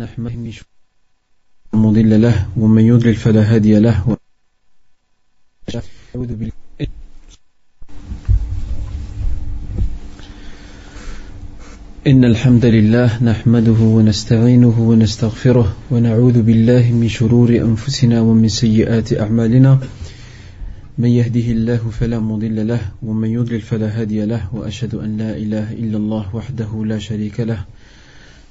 نحمده مضل له ومن يضلل فلا هادي له. أعوذ بالله. إن الحمد لله نحمده ونستعينه ونستغفره ونعوذ بالله من شرور أنفسنا ومن سيئات أعمالنا. من يهده الله فلا مضل له ومن يضلل فلا هادي له وأشهد أن لا إله إلا الله وحده لا شريك له.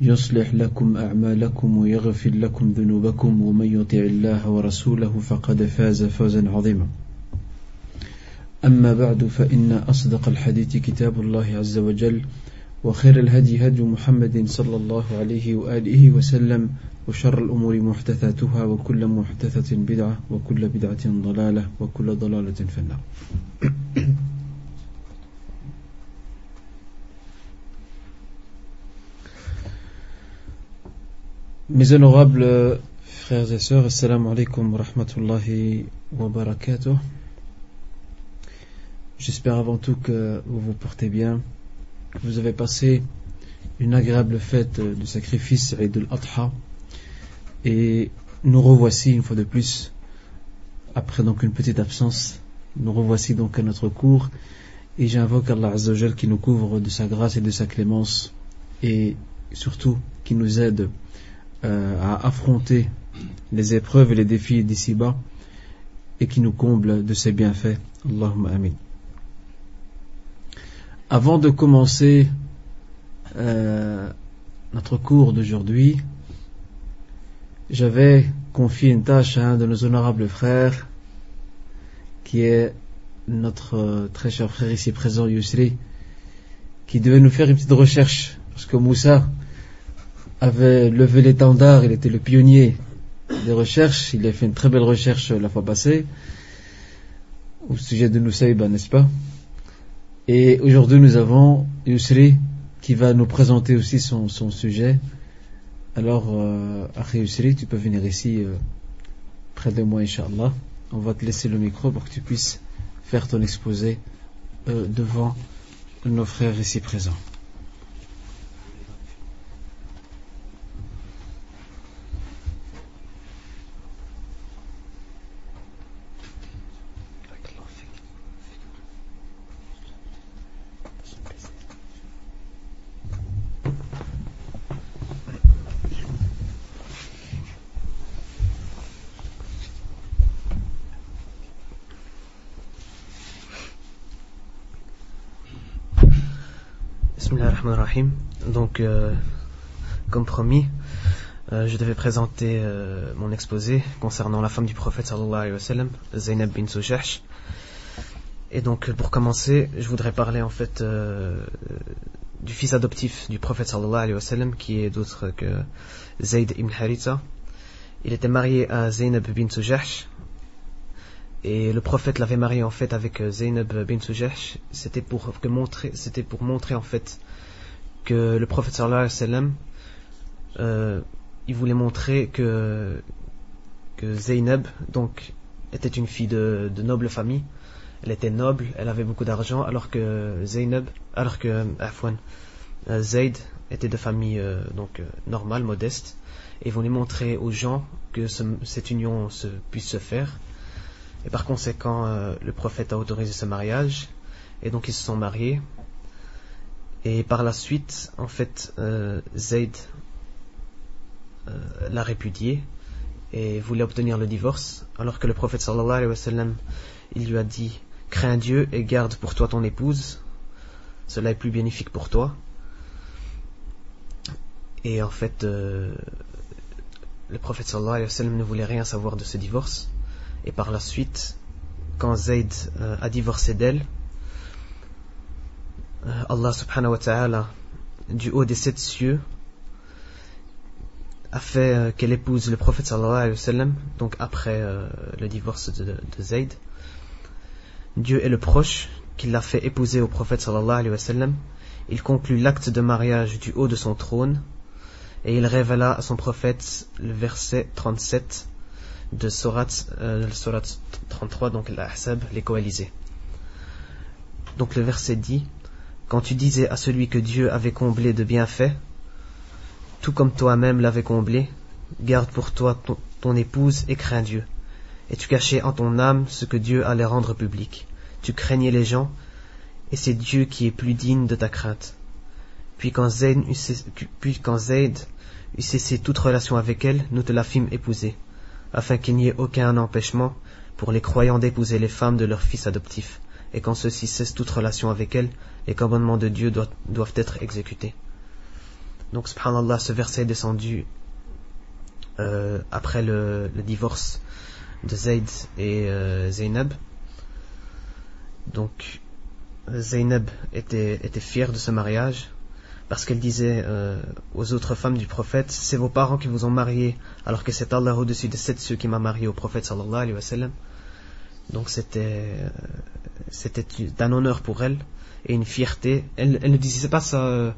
يصلح لكم أعمالكم ويغفر لكم ذنوبكم ومن يطع الله ورسوله فقد فاز فوزا عظيما. أما بعد فإن أصدق الحديث كتاب الله عز وجل وخير الهدي هدي محمد صلى الله عليه وآله وسلم وشر الأمور محدثاتها وكل محدثة بدعة وكل بدعة ضلالة وكل ضلالة في النار. Mes honorables frères et sœurs, assalamu alaikum wa rahmatullahi wa barakatuh. J'espère avant tout que vous vous portez bien, que vous avez passé une agréable fête de sacrifice Eid al-Adha. Et nous revoici une fois de plus, après donc une petite absence, nous revoici donc à notre cours. Et j'invoque Allah Azzawajal qui nous couvre de sa grâce et de sa clémence et surtout qui nous aide euh, à affronter les épreuves et les défis d'ici-bas et qui nous comble de ses bienfaits. Allahumma amin. Avant de commencer euh, notre cours d'aujourd'hui, j'avais confié une tâche à un de nos honorables frères, qui est notre euh, très cher frère ici présent, Yusri, qui devait nous faire une petite recherche, parce que Moussa avait levé l'étendard, il était le pionnier des recherches, il a fait une très belle recherche la fois passée, au sujet de Nusaïba, n'est-ce pas? Et aujourd'hui nous avons Yusri qui va nous présenter aussi son, sujet. Alors, euh, Akhi tu peux venir ici euh, près de moi, Inch'Allah. On va te laisser le micro pour que tu puisses faire ton exposé euh, devant nos frères ici présents. Bismillah ar-Rahman ar-Rahim. Donc, euh, comme promis, Euh, je devais présenter euh, mon exposé concernant la femme du prophète sallallahu alayhi wa sallam, Zainab bin Soujah. Et donc pour commencer, je voudrais parler en fait du fils adoptif du prophète sallallahu alayhi wa qui est d'autre que Zayd ibn Haritha. Il était marié à Zainab bin Soujah et le prophète l'avait marié en fait avec Zainab bin Soujah. C'était pour montrer, c'était pour montrer en fait que le prophète sallallahu alayhi wa sallam euh, il voulait montrer que, que donc, était une fille de, noble famille. Elle était noble, elle avait beaucoup d'argent, alors que Zainab, alors que Afwan, euh, Zayd était de famille euh, donc euh, normale, modeste, et voulait montrer aux gens que cette union se, puisse se faire. Et par conséquent, le prophète a autorisé ce mariage, et donc ils se sont mariés. Et par la suite, en fait, Zayd euh, l'a répudié et voulait obtenir le divorce, alors que le prophète il lui a dit Crains Dieu et garde pour toi ton épouse, cela est plus bénéfique pour toi. Et en fait, euh, le prophète sallallahu alayhi wa sallam ne voulait rien savoir de ce divorce. Et par la suite, quand Zayd euh, a divorcé d'elle, Allah subhanahu wa ta'ala, du haut des sept cieux, a fait euh, qu'elle épouse le prophète sallallahu alayhi wa sallam, donc après euh, le divorce de, de Zayd. Dieu est le proche qui l'a fait épouser au prophète sallallahu alayhi wa sallam. Il conclut l'acte de mariage du haut de son trône et il révéla à son prophète le verset 37 de Surat, euh, 33, donc l'Ahsab, les coalisés. Donc le verset dit Quand tu disais à celui que Dieu avait comblé de bienfaits, tout comme toi-même l'avais comblé, garde pour toi ton, épouse et crains Dieu. Et tu cachais en ton âme ce que Dieu allait rendre public. Tu craignais les gens, et c'est Dieu qui est plus digne de ta crainte. Puis quand Zayd eut cessé toute relation avec elle, nous te la fîmes épouser, afin qu'il n'y ait aucun empêchement pour les croyants d'épouser les femmes de leurs fils adoptifs, et quand ceux-ci cessent toute relation avec elles, les commandements de Dieu doivent être exécutés. Donc, subhanallah, ce verset est descendu euh, après le, divorce de Zayd et euh. Donc, Zainab était, était fière de ce mariage parce qu'elle disait euh, aux autres femmes du prophète c'est vos parents qui vous ont marié alors que c'est Allah au-dessus de sept ceux qui m'a marié au prophète sallallahu alayhi wa sallam donc c'était c'était un honneur pour elle et une fierté elle, elle ne disait pas ça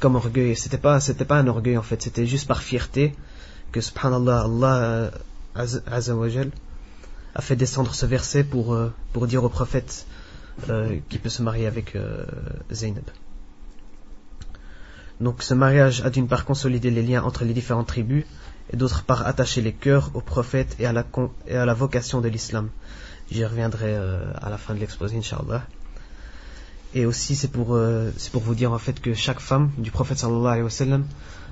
comme orgueil. C'était pas, c'était pas un orgueil en fait, c'était juste par fierté que subhanallah, Allah euh, a fait descendre ce verset pour, euh, pour dire au prophète euh, qu'il peut se marier avec Zainab. Donc ce mariage a d'une part consolidé les liens entre les différentes tribus et d'autre part attaché les cœurs au prophète et à la, vocation de l'islam. J'y reviendrai à la fin de l'exposé, Inch'Allah. Et aussi, c'est pour, euh, c'est pour vous dire en fait que chaque femme du prophète sallallahu alayhi wa sallam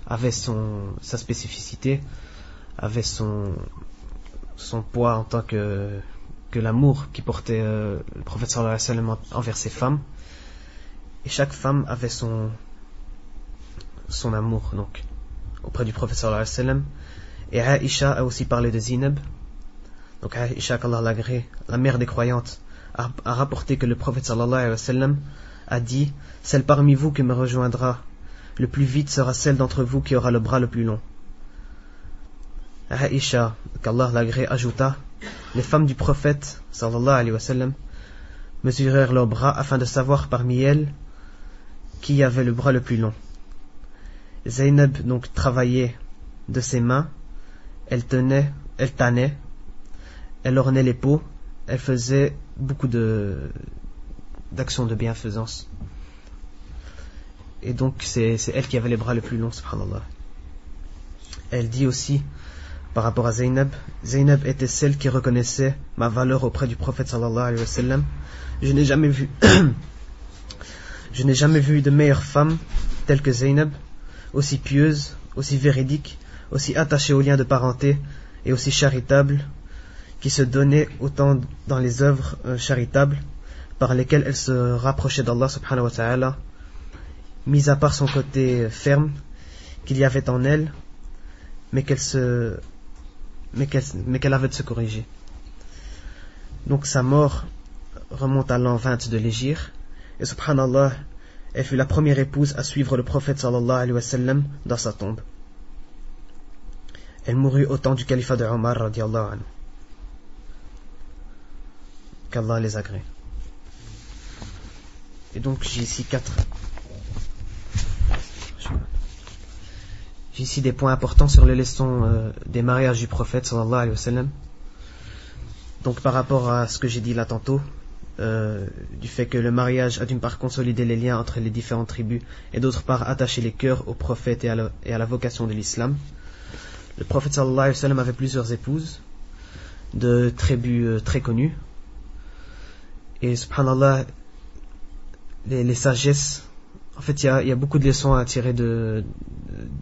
avait sa spécificité, avait son, poids en tant que, l'amour qui portait euh, le prophète sallallahu alayhi wa sallam envers ses femmes. Et chaque femme avait son, son amour donc auprès du prophète sallallahu alayhi wa sallam. Et Aisha a aussi parlé de Zinab. Donc Aisha, qu'Allah l'agrée, la mère des croyantes, a, rapporté que le prophète sallallahu alayhi wa sallam a dit Celle parmi vous qui me rejoindra le plus vite sera celle d'entre vous qui aura le bras le plus long. Aisha, qu'Allah l'agré, ajouta Les femmes du prophète sallallahu alayhi wa sallam mesurèrent leurs bras afin de savoir parmi elles qui avait le bras le plus long. Zainab donc travaillait de ses mains, elle tenait, elle tannait, elle ornait les peaux, elle faisait beaucoup de d'actions de bienfaisance. Et donc c'est elle qui avait les bras les plus longs, subhanallah. Elle dit aussi, par rapport à Zainab, Zainab était celle qui reconnaissait ma valeur auprès du prophète sallallahu alayhi wa sallam. Je n'ai jamais vu, je n'ai jamais vu de meilleure femme telle que Zainab, aussi pieuse, aussi véridique, aussi attachée aux liens de parenté et aussi charitable qui se donnait autant dans les œuvres euh, charitables par lesquelles elle se rapprochait d'Allah subhanahu wa ta'ala, mis à part son côté ferme qu'il y avait en elle, mais qu'elle se mais qu'elle avait de se corriger. Donc sa mort remonte à l'an 20 de l'Égypte et subhanallah elle fut la première épouse à suivre le prophète sallallahu alayhi wa sallam dans sa tombe. Elle mourut au temps du califat de Omar radiallahu anhu. Qu'Allah les agrée. Et donc j'ai ici quatre. J'ai ici des points importants sur les leçons euh, des mariages du prophète sallallahu alayhi wa sallam. Donc par rapport à ce que j'ai dit là tantôt, euh, du fait que le mariage a d'une part consolidé les liens entre les différentes tribus et d'autre part attaché les cœurs au prophète et à la, et à la vocation de l'islam. Le prophète sallallahu alayhi wa sallam avait plusieurs épouses de tribus euh, très connues. Et subhanallah, les, sagesses, en fait il y a, beaucoup de leçons à tirer de,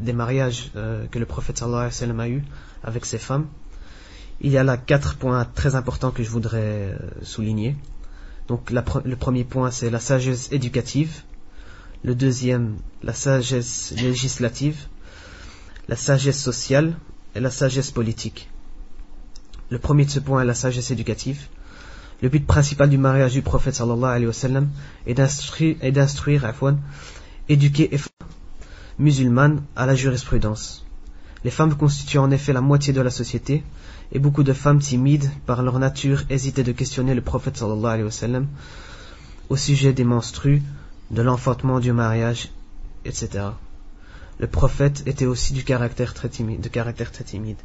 des mariages euh, que le prophète sallallahu alayhi wa sallam a eu avec ses femmes. Il y a là quatre points très importants que je voudrais euh, souligner. Donc le premier point, c'est la sagesse éducative. Le deuxième, la sagesse législative. La sagesse sociale et la sagesse politique. Le premier de ce point est la sagesse éducative. Le but principal du mariage du prophète alayhi est d'instruire, éduquer et musulmanes à la jurisprudence. Les femmes constituent en effet la moitié de la société et beaucoup de femmes timides, par leur nature, hésitaient de questionner le prophète alayhi au sujet des menstrues, de l'enfantement du mariage, etc. Le prophète était aussi de caractère très timide.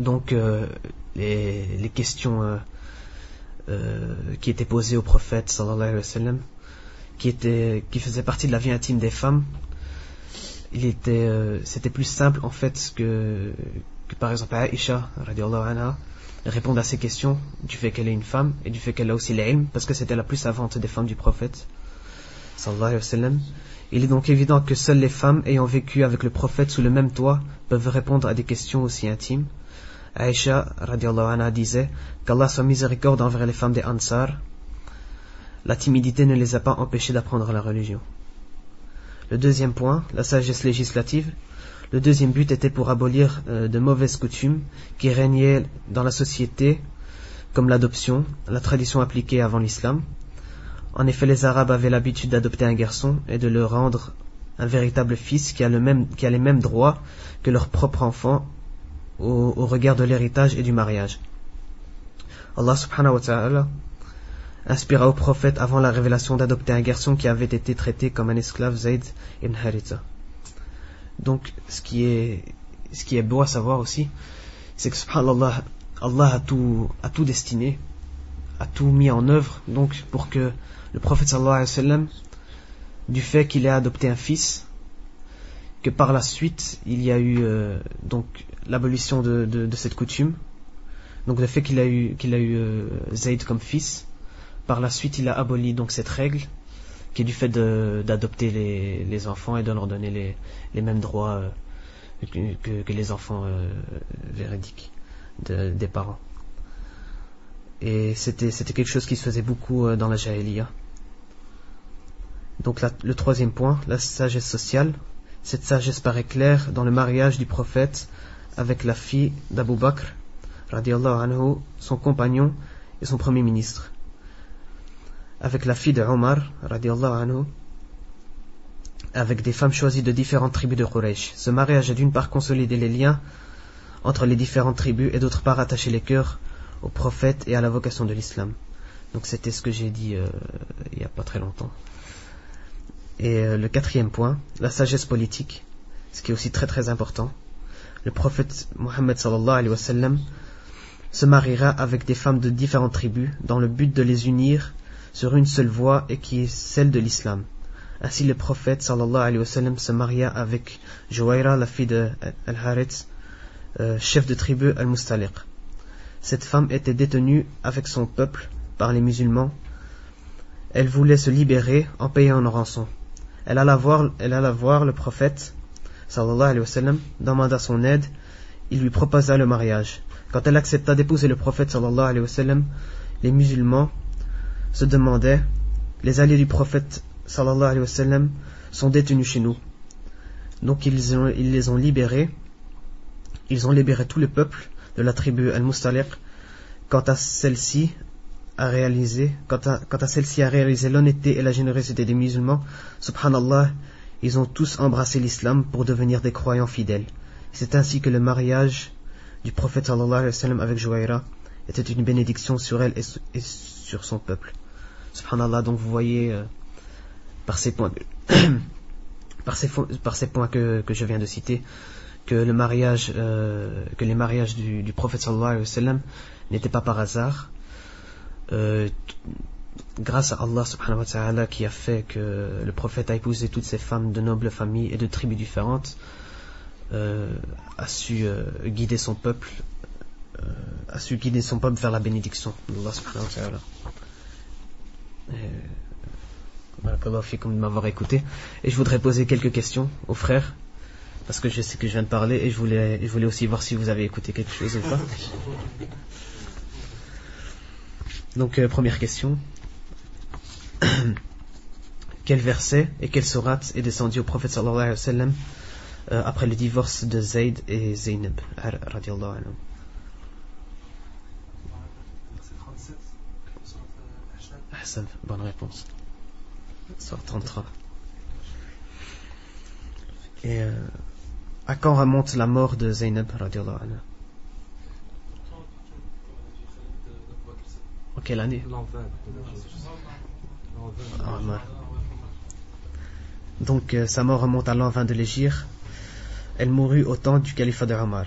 Donc euh, les, questions euh, euh, qui étaient posées au prophète sallallahu alayhi wa qui, qui faisaient partie de la vie intime des femmes, c'était plus simple en fait que, par exemple Aisha anha, répondre à ces questions du fait qu'elle est une femme et du fait qu'elle a aussi l'ilm parce que c'était la plus savante des femmes du prophète sallallahu Il est donc évident que seules les femmes ayant vécu avec le prophète sous le même toit peuvent répondre à des questions aussi intimes. Aisha anha disait qu'Allah soit miséricorde envers les femmes des Ansar. La timidité ne les a pas empêchées d'apprendre la religion. Le deuxième point, la sagesse législative, le deuxième but était pour abolir euh, de mauvaises coutumes qui régnaient dans la société, comme l'adoption, la tradition appliquée avant l'islam. En effet, les Arabes avaient l'habitude d'adopter un garçon et de le rendre un véritable fils qui a, le même, qui a les mêmes droits que leur propre enfant au, regard de l'héritage et du mariage. Allah subhanahu wa ta'ala inspira au prophète avant la révélation d'adopter un garçon qui avait été traité comme un esclave Zayd ibn Haritha. Donc, ce qui est, ce qui est beau à savoir aussi, c'est que subhanallah, Allah a tout, a tout destiné, a tout mis en œuvre, donc pour que le prophète sallallahu alayhi wa sallam, du fait qu'il ait adopté un fils, que par la suite il y a eu euh, donc l'abolition de, cette coutume, donc le fait qu'il a eu qu'il a eu euh, Zayd comme fils, par la suite il a aboli donc cette règle qui est du fait d'adopter les, enfants et de leur donner les, mêmes droits euh, que, les enfants véridiques de, des parents. Et c'était quelque chose qui se faisait beaucoup dans la Jahiliya. Donc le troisième point, la sagesse sociale. Cette sagesse paraît claire dans le mariage du prophète avec la fille d'Abu Bakr, anhu, son compagnon et son premier ministre avec la fille de Omar, anhu, avec des femmes choisies de différentes tribus de Quraysh. Ce mariage a d'une part consolidé les liens entre les différentes tribus et d'autre part attaché les cœurs au prophète et à la vocation de l'islam. Donc c'était ce que j'ai dit euh, il n'y a pas très longtemps. Et euh, le quatrième point, la sagesse politique, ce qui est aussi très très important. Le prophète Mohammed sallallahu alayhi wa sallam se mariera avec des femmes de différentes tribus dans le but de les unir sur une seule voie et qui est celle de l'islam. Ainsi le prophète sallallahu alayhi wa sallam se maria avec Jouaira, la fille de Al-Harith, euh, chef de tribu Al-Mustaliq. Cette femme était détenue avec son peuple par les musulmans. Elle voulait se libérer en payant une rançon. Elle alla voir, elle alla voir le prophète sallallahu alayhi wa sallam, demanda son aide, il lui proposa le mariage. Quand elle accepta d'épouser le prophète sallallahu alayhi wa sallam, les musulmans se demandait Les alliés du prophète sallallahu alayhi wa sallam sont détenus chez nous. Donc ils, ils les ont libérés ils ont libéré tout le peuple de la tribu Al-Mustaliq quant à celle-ci a réalisé quant à, à celle-ci a réalisé l'honnêteté et la générosité des musulmans subhanallah ils ont tous embrassé l'islam pour devenir des croyants fidèles c'est ainsi que le mariage du prophète sallallahu alayhi wa sallam avec Jouaira était une bénédiction sur elle et, sur son peuple subhanallah donc vous voyez euh, par ces points par ces, par ces points que, que je viens de citer que le mariage, euh, que les mariages du, du prophète sallallahu alayhi wa sallam n'étaient pas par hasard. Euh, grâce à Allah qui a fait que le prophète a épousé toutes ces femmes de nobles familles et de tribus différentes, euh, a su euh, guider son peuple, a su guider son peuple vers la bénédiction d'Allah subhanahu wa de m'avoir écouté. Et je voudrais poser quelques questions aux frères parce que je sais que je viens de parler et je voulais aussi voir si vous avez écouté quelque chose ou pas. Donc, euh, première question. quel verset et quelle sourate est descendu au prophète sallallahu alayhi wa euh, après le divorce de Zayd et Zaynab radiallahu anhu? Bonne réponse. Sur 33. Et euh, à quand remonte la mort de Zainab radiallahu anha quelle année ah, Donc euh, sa mort remonte à l'an 20 de l'Égypte. Elle mourut au temps du califat de Omar.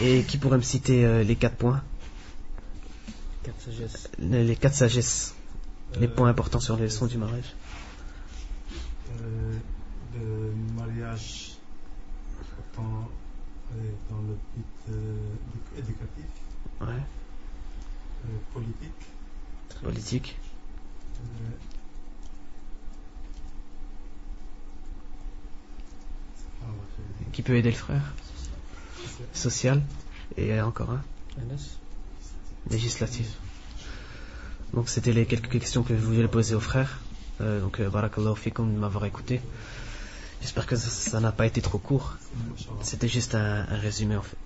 Et qui pourrait me citer euh, les quatre points Les quatre sagesses. Les points importants sur les leçons du mariage mariage dans, dans le but euh, éducatif, ouais. euh, politique. Politique. Euh, qui peut aider le frère? Social. Et encore un Législatif. Donc c'était les quelques questions que je voulais poser aux frères. Euh, donc barakallahu fikum de m'avoir écouté. J'espère que ça n'a pas été trop court. C'était juste un, résumé en fait.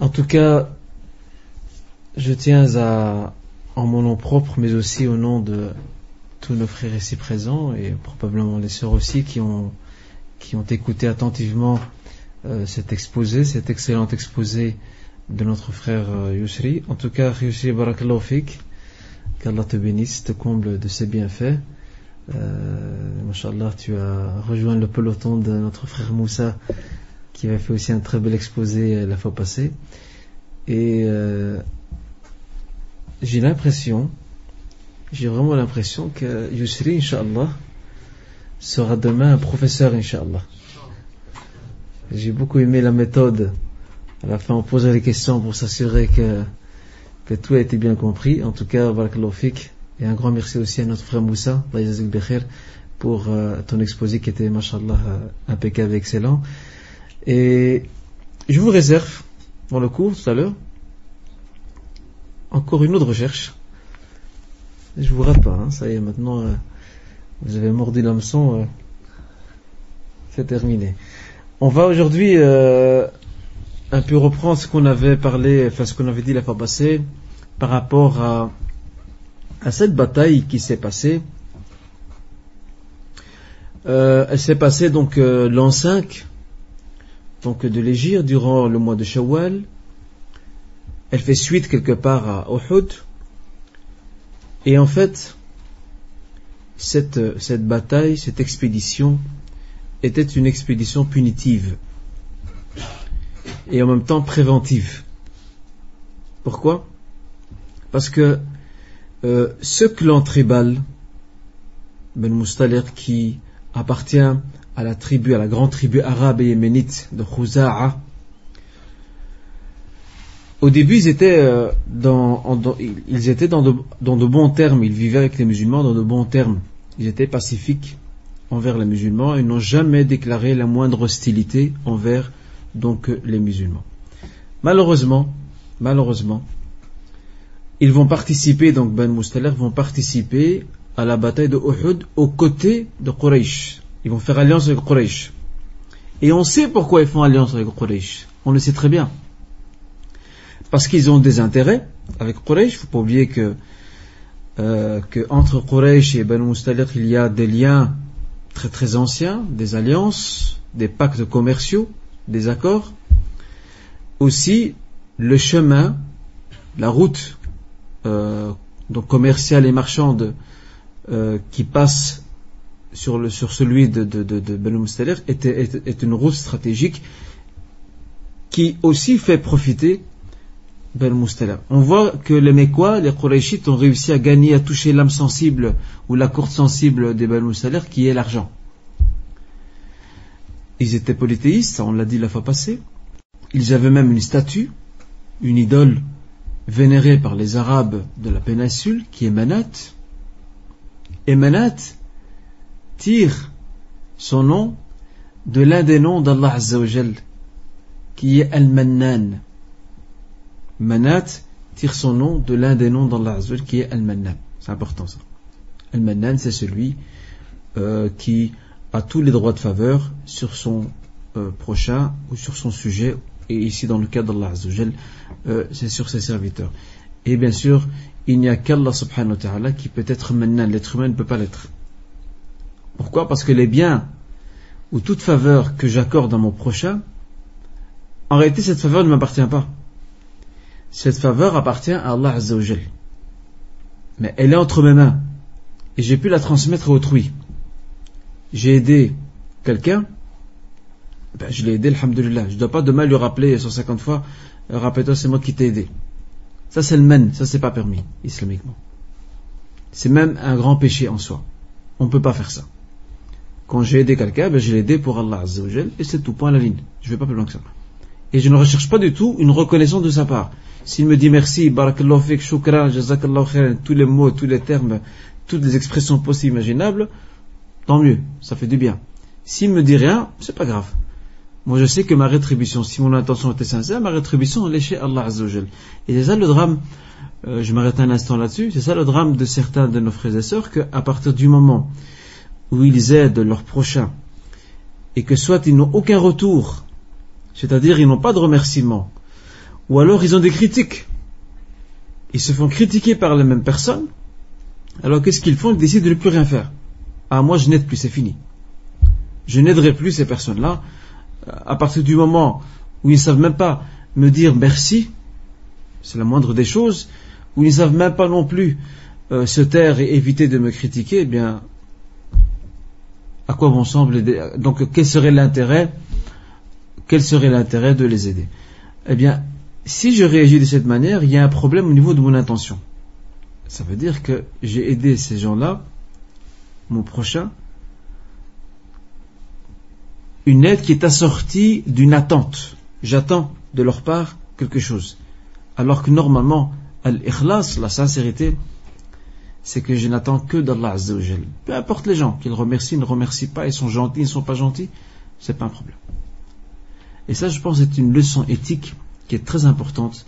En tout cas, je tiens à en mon nom propre, mais aussi au nom de tous nos frères ici présents et probablement les sœurs aussi qui ont, qui ont écouté attentivement euh, cet exposé, cet excellent exposé de notre frère euh, Yusri. En tout cas, Yusri Barakallahu qu'Allah te bénisse, te comble de ses bienfaits. Euh, tu as rejoint le peloton de notre frère Moussa qui avait fait aussi un très bel exposé euh, la fois passée. Et euh, j'ai l'impression, j'ai vraiment l'impression que Yusri, Inch'Allah, sera demain un professeur, Inch'Allah. J'ai beaucoup aimé la méthode. À la fin, on posait les questions pour s'assurer que, tout a été bien compris. En tout cas, Barakallahu Et un grand merci aussi à notre frère Moussa, pour euh, ton exposé qui était, mashallah, euh, impeccable et excellent. Et je vous réserve, dans le cours tout à l'heure, encore une autre recherche. Je vous rate pas, hein, ça y est, maintenant, euh, vous avez mordu l'hameçon, euh, c'est terminé. On va aujourd'hui euh, un peu reprendre ce qu'on avait parlé, enfin ce qu'on avait dit la fois passée, par rapport à, à cette bataille qui s'est passée. elle s'est passée donc l'an 5 donc de l'Égypte durant le mois de Shawwal elle fait suite quelque part à Uhud. Et en fait, cette, cette bataille, cette expédition était une expédition punitive et en même temps préventive. Pourquoi? Parce que euh, ce clan tribal, Ben Mustalir, qui appartient à la tribu, à la grande tribu arabe et yéménite de Khuza'a, au début, ils étaient, euh, dans, ils étaient dans, de, bons termes. Ils vivaient avec les musulmans dans de bons termes. Ils étaient pacifiques envers les musulmans et n'ont jamais déclaré la moindre hostilité envers donc euh, les musulmans. Malheureusement, malheureusement, ils vont participer, donc Ben Moustaler vont participer à la bataille de Uhud aux côtés de Quraysh. Ils vont faire alliance avec Quraysh. Et on sait pourquoi ils font alliance avec Quraysh. On le sait très bien. Parce qu'ils ont des intérêts avec Quraysh. Il faut pas oublier que, euh, que entre Quraysh et Ben Moustalir, il y a des liens très très anciens, des alliances, des pactes commerciaux, des accords. Aussi, le chemin, la route euh, donc commerciale et marchande euh, qui passe sur, le, sur celui de, de, de, de Banu est, est, est une route stratégique qui aussi fait profiter. On voit que les Mécois, les Qurayshites ont réussi à gagner, à toucher l'âme sensible ou la courte sensible des Ben Mustalir qui est l'argent. Ils étaient polythéistes, on l'a dit la fois passée. Ils avaient même une statue, une idole vénérée par les Arabes de la péninsule qui est Manat. Et Manat tire son nom de l'un des noms d'Allah Azzawajal, qui est Al-Mannan. Manat tire son nom de l'un des noms d'Allah Azzawajal, qui est Al-Mannan. C'est important ça. Al-Mannan, c'est celui euh, qui a tous les droits de faveur sur son euh, prochain ou sur son sujet, et ici dans le cas d'Allah Azzawajal, euh, c'est sur ses serviteurs. Et bien sûr, il n'y a qu'Allah subhanahu wa ta'ala qui peut être Mannan, l'être humain ne peut pas l'être. Pourquoi? Parce que les biens ou toute faveur que j'accorde à mon prochain, en réalité cette faveur ne m'appartient pas. Cette faveur appartient à Allah Azzawajal. Mais elle est entre mes mains. Et j'ai pu la transmettre à autrui. J'ai aidé quelqu'un, ben, je l'ai aidé, alhamdulillah. Je ne dois pas demain lui rappeler 150 fois, euh, rappelle-toi, c'est moi qui t'ai aidé. Ça c'est le men, ça c'est pas permis, islamiquement. C'est même un grand péché en soi. On ne peut pas faire ça. Quand j'ai aidé quelqu'un, ben, je l'ai aidé pour Allah Azzawajal, et c'est tout, point à la ligne. Je ne vais pas plus loin que ça. Et je ne recherche pas du tout une reconnaissance de sa part. S'il me dit merci, barakallahu fik, shukran, jazakallahu khairan, tous les mots, tous les termes, toutes les expressions possibles imaginables, tant mieux, ça fait du bien. S'il me dit rien, c'est pas grave. Moi, je sais que ma rétribution, si mon intention était sincère, ma rétribution, elle est chez Allah Azzawajal. Et c'est ça le drame, euh, je m'arrête un instant là-dessus, c'est ça le drame de certains de nos frères et sœurs, qu'à partir du moment où ils aident leurs prochains, et que soit ils n'ont aucun retour, c'est-à-dire ils n'ont pas de remerciement, ou alors ils ont des critiques, ils se font critiquer par les mêmes personnes, alors qu'est-ce qu'ils font? Ils décident de ne plus rien faire. Ah, moi je n'aide plus, c'est fini. Je n'aiderai plus ces personnes-là. À partir du moment où ils ne savent même pas me dire merci, c'est la moindre des choses, où ils ne savent même pas non plus euh, se taire et éviter de me critiquer, eh bien, à quoi bon semble Donc, quel serait l'intérêt Quel serait l'intérêt de les aider? Eh bien, si je réagis de cette manière, il y a un problème au niveau de mon intention. Ça veut dire que j'ai aidé ces gens-là, mon prochain, une aide qui est assortie d'une attente. J'attends de leur part quelque chose. Alors que normalement, al-ikhlas, la sincérité, c'est que je n'attends que d'Allah Azzawajal. Peu importe les gens, qu'ils remercient, ne remercient pas, ils sont gentils, ils ne sont pas gentils, c'est pas un problème. Et ça, je pense, c'est une leçon éthique qui est très importante,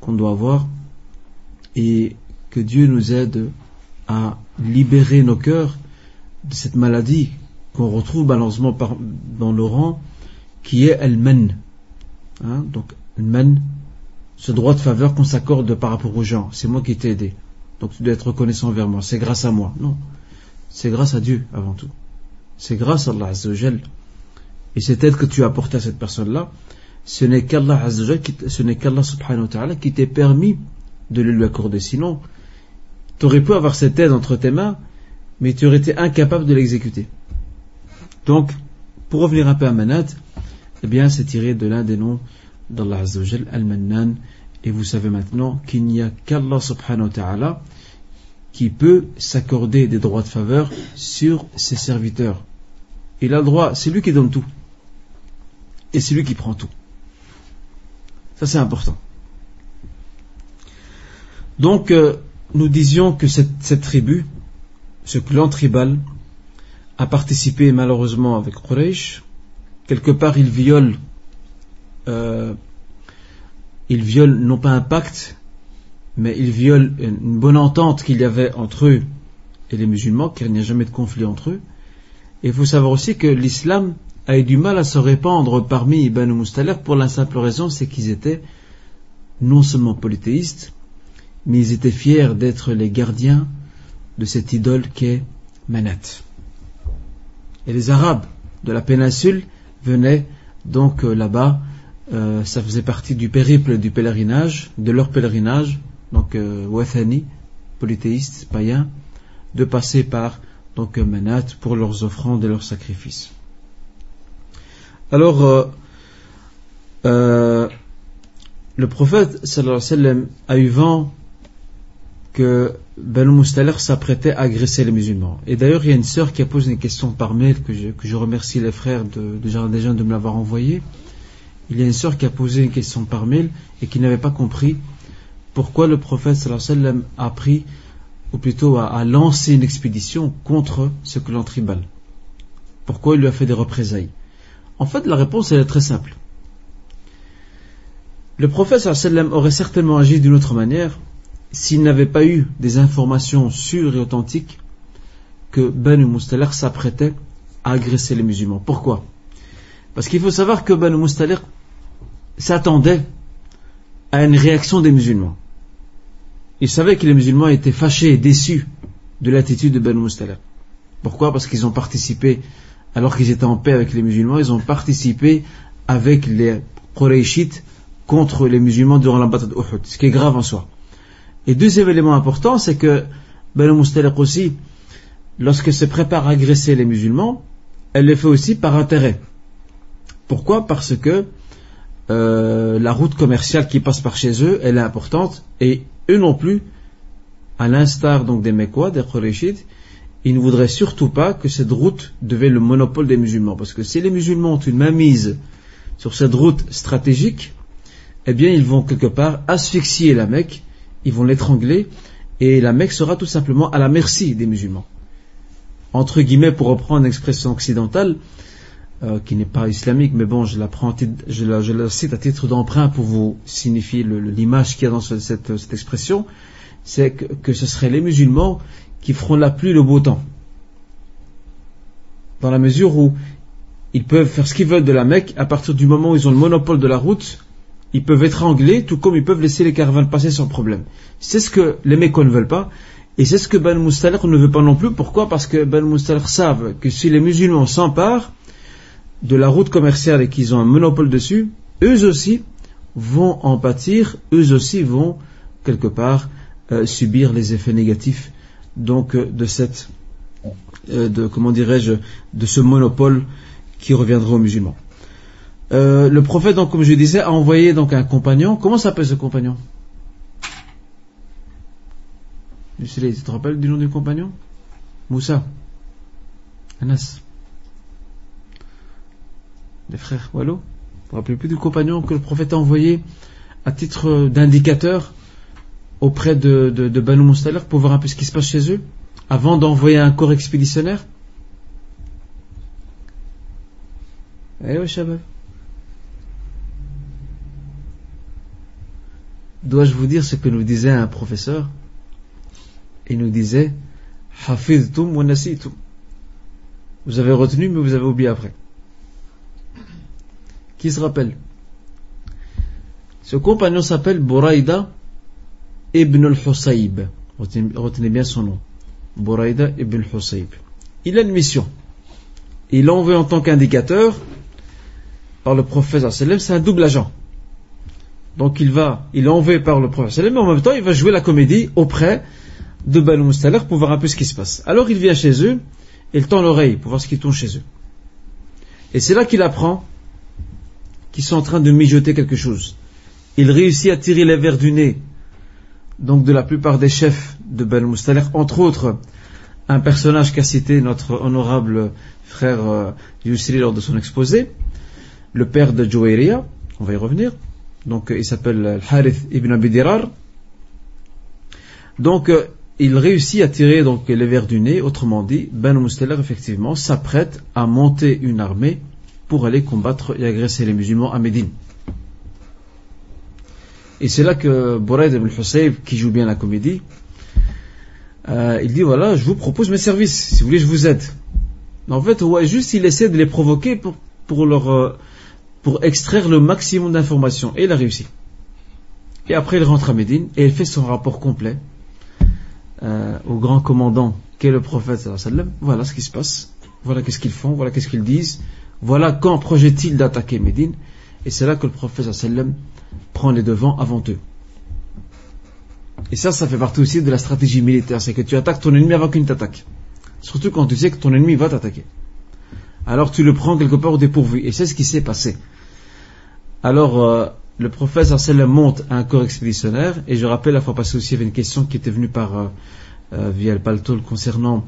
qu'on doit avoir, et que Dieu nous aide à libérer nos cœurs de cette maladie qu'on retrouve malheureusement dans le rang, qui est el-men. Hein, donc, el-men, ce droit de faveur qu'on s'accorde par rapport aux gens. C'est moi qui t'ai aidé. Donc tu dois être reconnaissant envers moi. C'est grâce à moi. Non. C'est grâce à Dieu avant tout. C'est grâce à Allah Azzawajal. Et cette aide que tu as apportée à cette personne-là, ce n'est qu'Allah ce n'est qu'Allah subhanahu wa ta'ala qui t'est permis de le lui accorder. Sinon, tu aurais pu avoir cette aide entre tes mains, mais tu aurais été incapable de l'exécuter. Donc, pour revenir un peu à Manat, eh bien, c'est tiré de l'un des noms d'Allah Azzawajal, Al-Mannan, et vous savez maintenant qu'il n'y a qu'Allah subhanahu wa ta'ala qui peut s'accorder des droits de faveur sur ses serviteurs. Il a le droit, c'est lui qui donne tout. Et c'est lui qui prend tout. Ça c'est important. Donc, euh, nous disions que cette, tribu, ce clan tribal, a participé malheureusement avec Quraysh. Quelque part, il viole, euh, il viole non pas un pacte, mais il viole une bonne entente qu'il y avait entre eux et les musulmans, car il n'y a jamais de conflit entre eux. Et il faut savoir aussi que l'islam a eu du mal à se répandre parmi Ibn Mustaler pour la simple raison, c'est qu'ils étaient non seulement polythéistes, mais ils étaient fiers d'être les gardiens de cette idole qu'est Manat. Et les Arabes de la péninsule venaient donc euh, là-bas, euh, ça faisait partie du périple du pèlerinage, de leur pèlerinage, donc euh, Wathani, polythéistes, païens, de passer par donc Manat pour leurs offrandes et leurs sacrifices. Alors, euh, euh, le prophète alayhi wa a eu vent que Banu Mustaler s'apprêtait à agresser les musulmans. Et d'ailleurs, il y a une sœur qui a posé une question par mail que je, remercie les frères de, de Jardin de me l'avoir envoyé. Il y a une sœur qui a posé une question par mail et qui n'avait pas compris pourquoi le prophète alayhi wa a pris, ou plutôt a, a lancé une expédition contre ce clan tribal. Pourquoi il lui a fait des représailles En fait, la réponse est très simple. Le prophète aurait certainement agi d'une autre manière s'il n'avait pas eu des informations sûres et authentiques que Banu Mustalir s'apprêtait à agresser les musulmans. Pourquoi? Parce qu'il faut savoir que Banu Mustalir s'attendait à une réaction des musulmans. Il savait que les musulmans étaient fâchés et déçus de l'attitude de Banu Mustalir. Pourquoi? Parce qu'ils ont participé, alors qu'ils étaient en paix avec les musulmans, ils ont participé avec les Qurayshites contre les musulmans durant la bataille d'Uhud, ce qui est grave en soi. Et deuxième élément important, c'est que Banu Mustaliq aussi, lorsqu'elle se prépare à agresser les musulmans, elle le fait aussi par intérêt. Pourquoi? Parce que euh, la route commerciale qui passe par chez eux, elle est importante, et eux non plus, à l'instar donc des Mekwa, des Qurayshites, ils ne voudraient surtout pas que cette route devienne le monopole des musulmans. Parce que si les musulmans ont une mainmise sur cette route stratégique, eh bien ils vont quelque part asphyxier la Mecque ils vont l'étrangler et la Mecque sera tout simplement à la merci des musulmans. Entre guillemets, pour reprendre une expression occidentale, euh, qui n'est pas islamique, mais bon, je la, prends, je la, cite à titre d'emprunt pour vous signifier l'image qu'il y a dans ce, cette, cette, expression, c'est que, que, ce seraient les musulmans qui feront la pluie le beau temps. Dans la mesure où ils peuvent faire ce qu'ils veulent de la Mecque à partir du moment où ils ont le monopole de la route, ils peuvent étrangler, tout comme ils peuvent laisser les caravanes passer sans problème. C'est ce que les Mécois ne veulent pas, et c'est ce que Ben Moustalek ne veut pas non plus. Pourquoi? Parce que Ben Moustalek savent que si les musulmans s'emparent de la route commerciale et qu'ils ont un monopole dessus, eux aussi vont en pâtir, eux aussi vont quelque part euh, subir les effets négatifs donc euh, de cette, euh, de comment dirais-je, de ce monopole qui reviendra aux musulmans. Euh, le prophète, donc, comme je disais, a envoyé donc un compagnon. Comment s'appelle ce compagnon? Tu te rappelles du nom du compagnon? Moussa. Anas. Les frères Wallo. Vous vous rappelez plus du compagnon que le prophète a envoyé à titre d'indicateur auprès de, de, de Banu pour voir un peu ce qui se passe chez eux avant d'envoyer un corps expéditionnaire? Eh oui, Shabab. dois-je vous dire ce que nous disait un professeur? Il nous disait Hafidtum wa nasitum. Vous avez retenu, mais vous avez oublié après. Qui se rappelle? Ce compagnon s'appelle Bouraïda ibn al-Husayb. Retenez bien son nom. Bouraïda ibn al-Husayb. Il a une mission. Il envoie en tant qu'indicateur par le prophète c'est un double agent. Donc il va, il est envoyé par le prophète, mais en même temps il va jouer la comédie auprès de Banu Mustalir pour voir un peu ce qui se passe. Alors il vient chez eux, et il tend l'oreille pour voir ce qui tourne chez eux. Et c'est là qu'il apprend qu'ils sont en train de mijoter quelque chose. Il réussit à tirer les verres du nez, donc de la plupart des chefs de Banu Mustalir, entre autres un personnage qu'a cité notre honorable frère euh, Yusri lors de son exposé, le père de Joéria, on va y revenir, donc il s'appelle Harith ibn Abi Donc, euh, il réussit à tirer donc les vers du nez. Autrement dit, Ben Musteller, effectivement, s'apprête à monter une armée pour aller combattre et agresser les musulmans à Médine. Et c'est là que Bouraid ibn Husayb, qui joue bien la comédie, euh, il dit voilà, je vous propose mes services. Si vous voulez, je vous aide. En fait, ouais, juste il essaie de les provoquer pour, pour leur euh, pour extraire le maximum d'informations. Et il a réussi. Et après, il rentre à Médine et il fait son rapport complet euh, au grand commandant qu'est le prophète. Voilà ce qui se passe. Voilà qu'est-ce qu'ils font. Voilà qu'est-ce qu'ils disent. Voilà quand projette-t-il d'attaquer Médine. Et c'est là que le prophète prend les devants avant eux. Et ça, ça fait partie aussi de la stratégie militaire. C'est que tu attaques ton ennemi avant qu'il ne t'attaque. Surtout quand tu sais que ton ennemi va t'attaquer. Alors tu le prends quelque part au dépourvu. Et c'est ce qui s'est passé. Alors, euh, le prophète sallam monte un corps expéditionnaire. Et je rappelle, la fois passée aussi, il y avait une question qui était venue par euh, euh, via le paltol concernant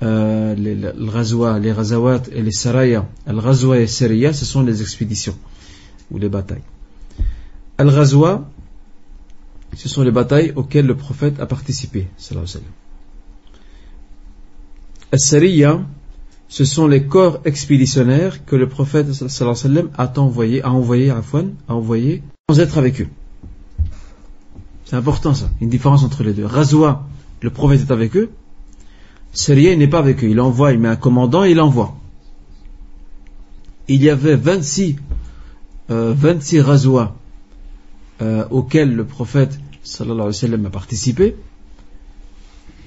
les, le les razawat et les saraya. al razwa et sariya, ce sont les expéditions ou les batailles. Al-Ghazwa, ce sont les batailles auxquelles le prophète a participé. Al-Sariya, ce sont les corps expéditionnaires que le prophète a envoyé, a envoyé à a envoyé sans être avec eux. C'est important ça, une différence entre les deux. Razwa, le prophète est avec eux. Sariya, il n'est pas avec eux. Il envoie, il met un commandant et il envoie. Il y avait 26, euh, 26 razwa euh, auquel le prophète alayhi wa sallam a participé.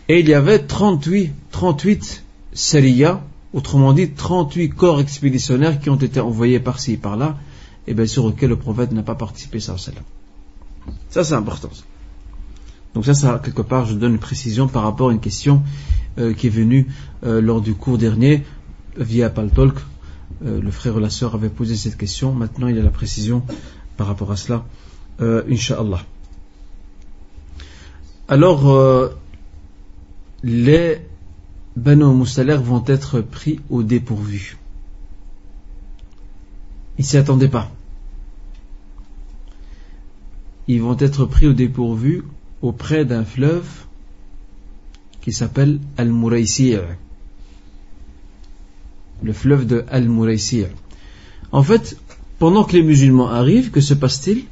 Et il y avait 38, 38 sariya, autrement dit 38 corps expéditionnaires qui ont été envoyés par-ci et par-là, et bien sur lesquels le prophète n'a pas participé sallallahu alayhi sallam. Ça c'est important. Donc ça, ça, quelque part, je donne une précision par rapport à une question euh, qui est venue euh, lors du cours dernier via Paltalk. Euh, le frère ou la sœur avait posé cette question. Maintenant, il y a la précision par rapport à cela euh. Alors, euh, les Banu Moussaler vont être pris au dépourvu. Ils s'y attendaient pas. Ils vont être pris au dépourvu auprès d'un fleuve qui s'appelle Al-Muraysir. Le fleuve de Al-Muraysir. En fait, pendant que les musulmans arrivent, que se passe-t-il?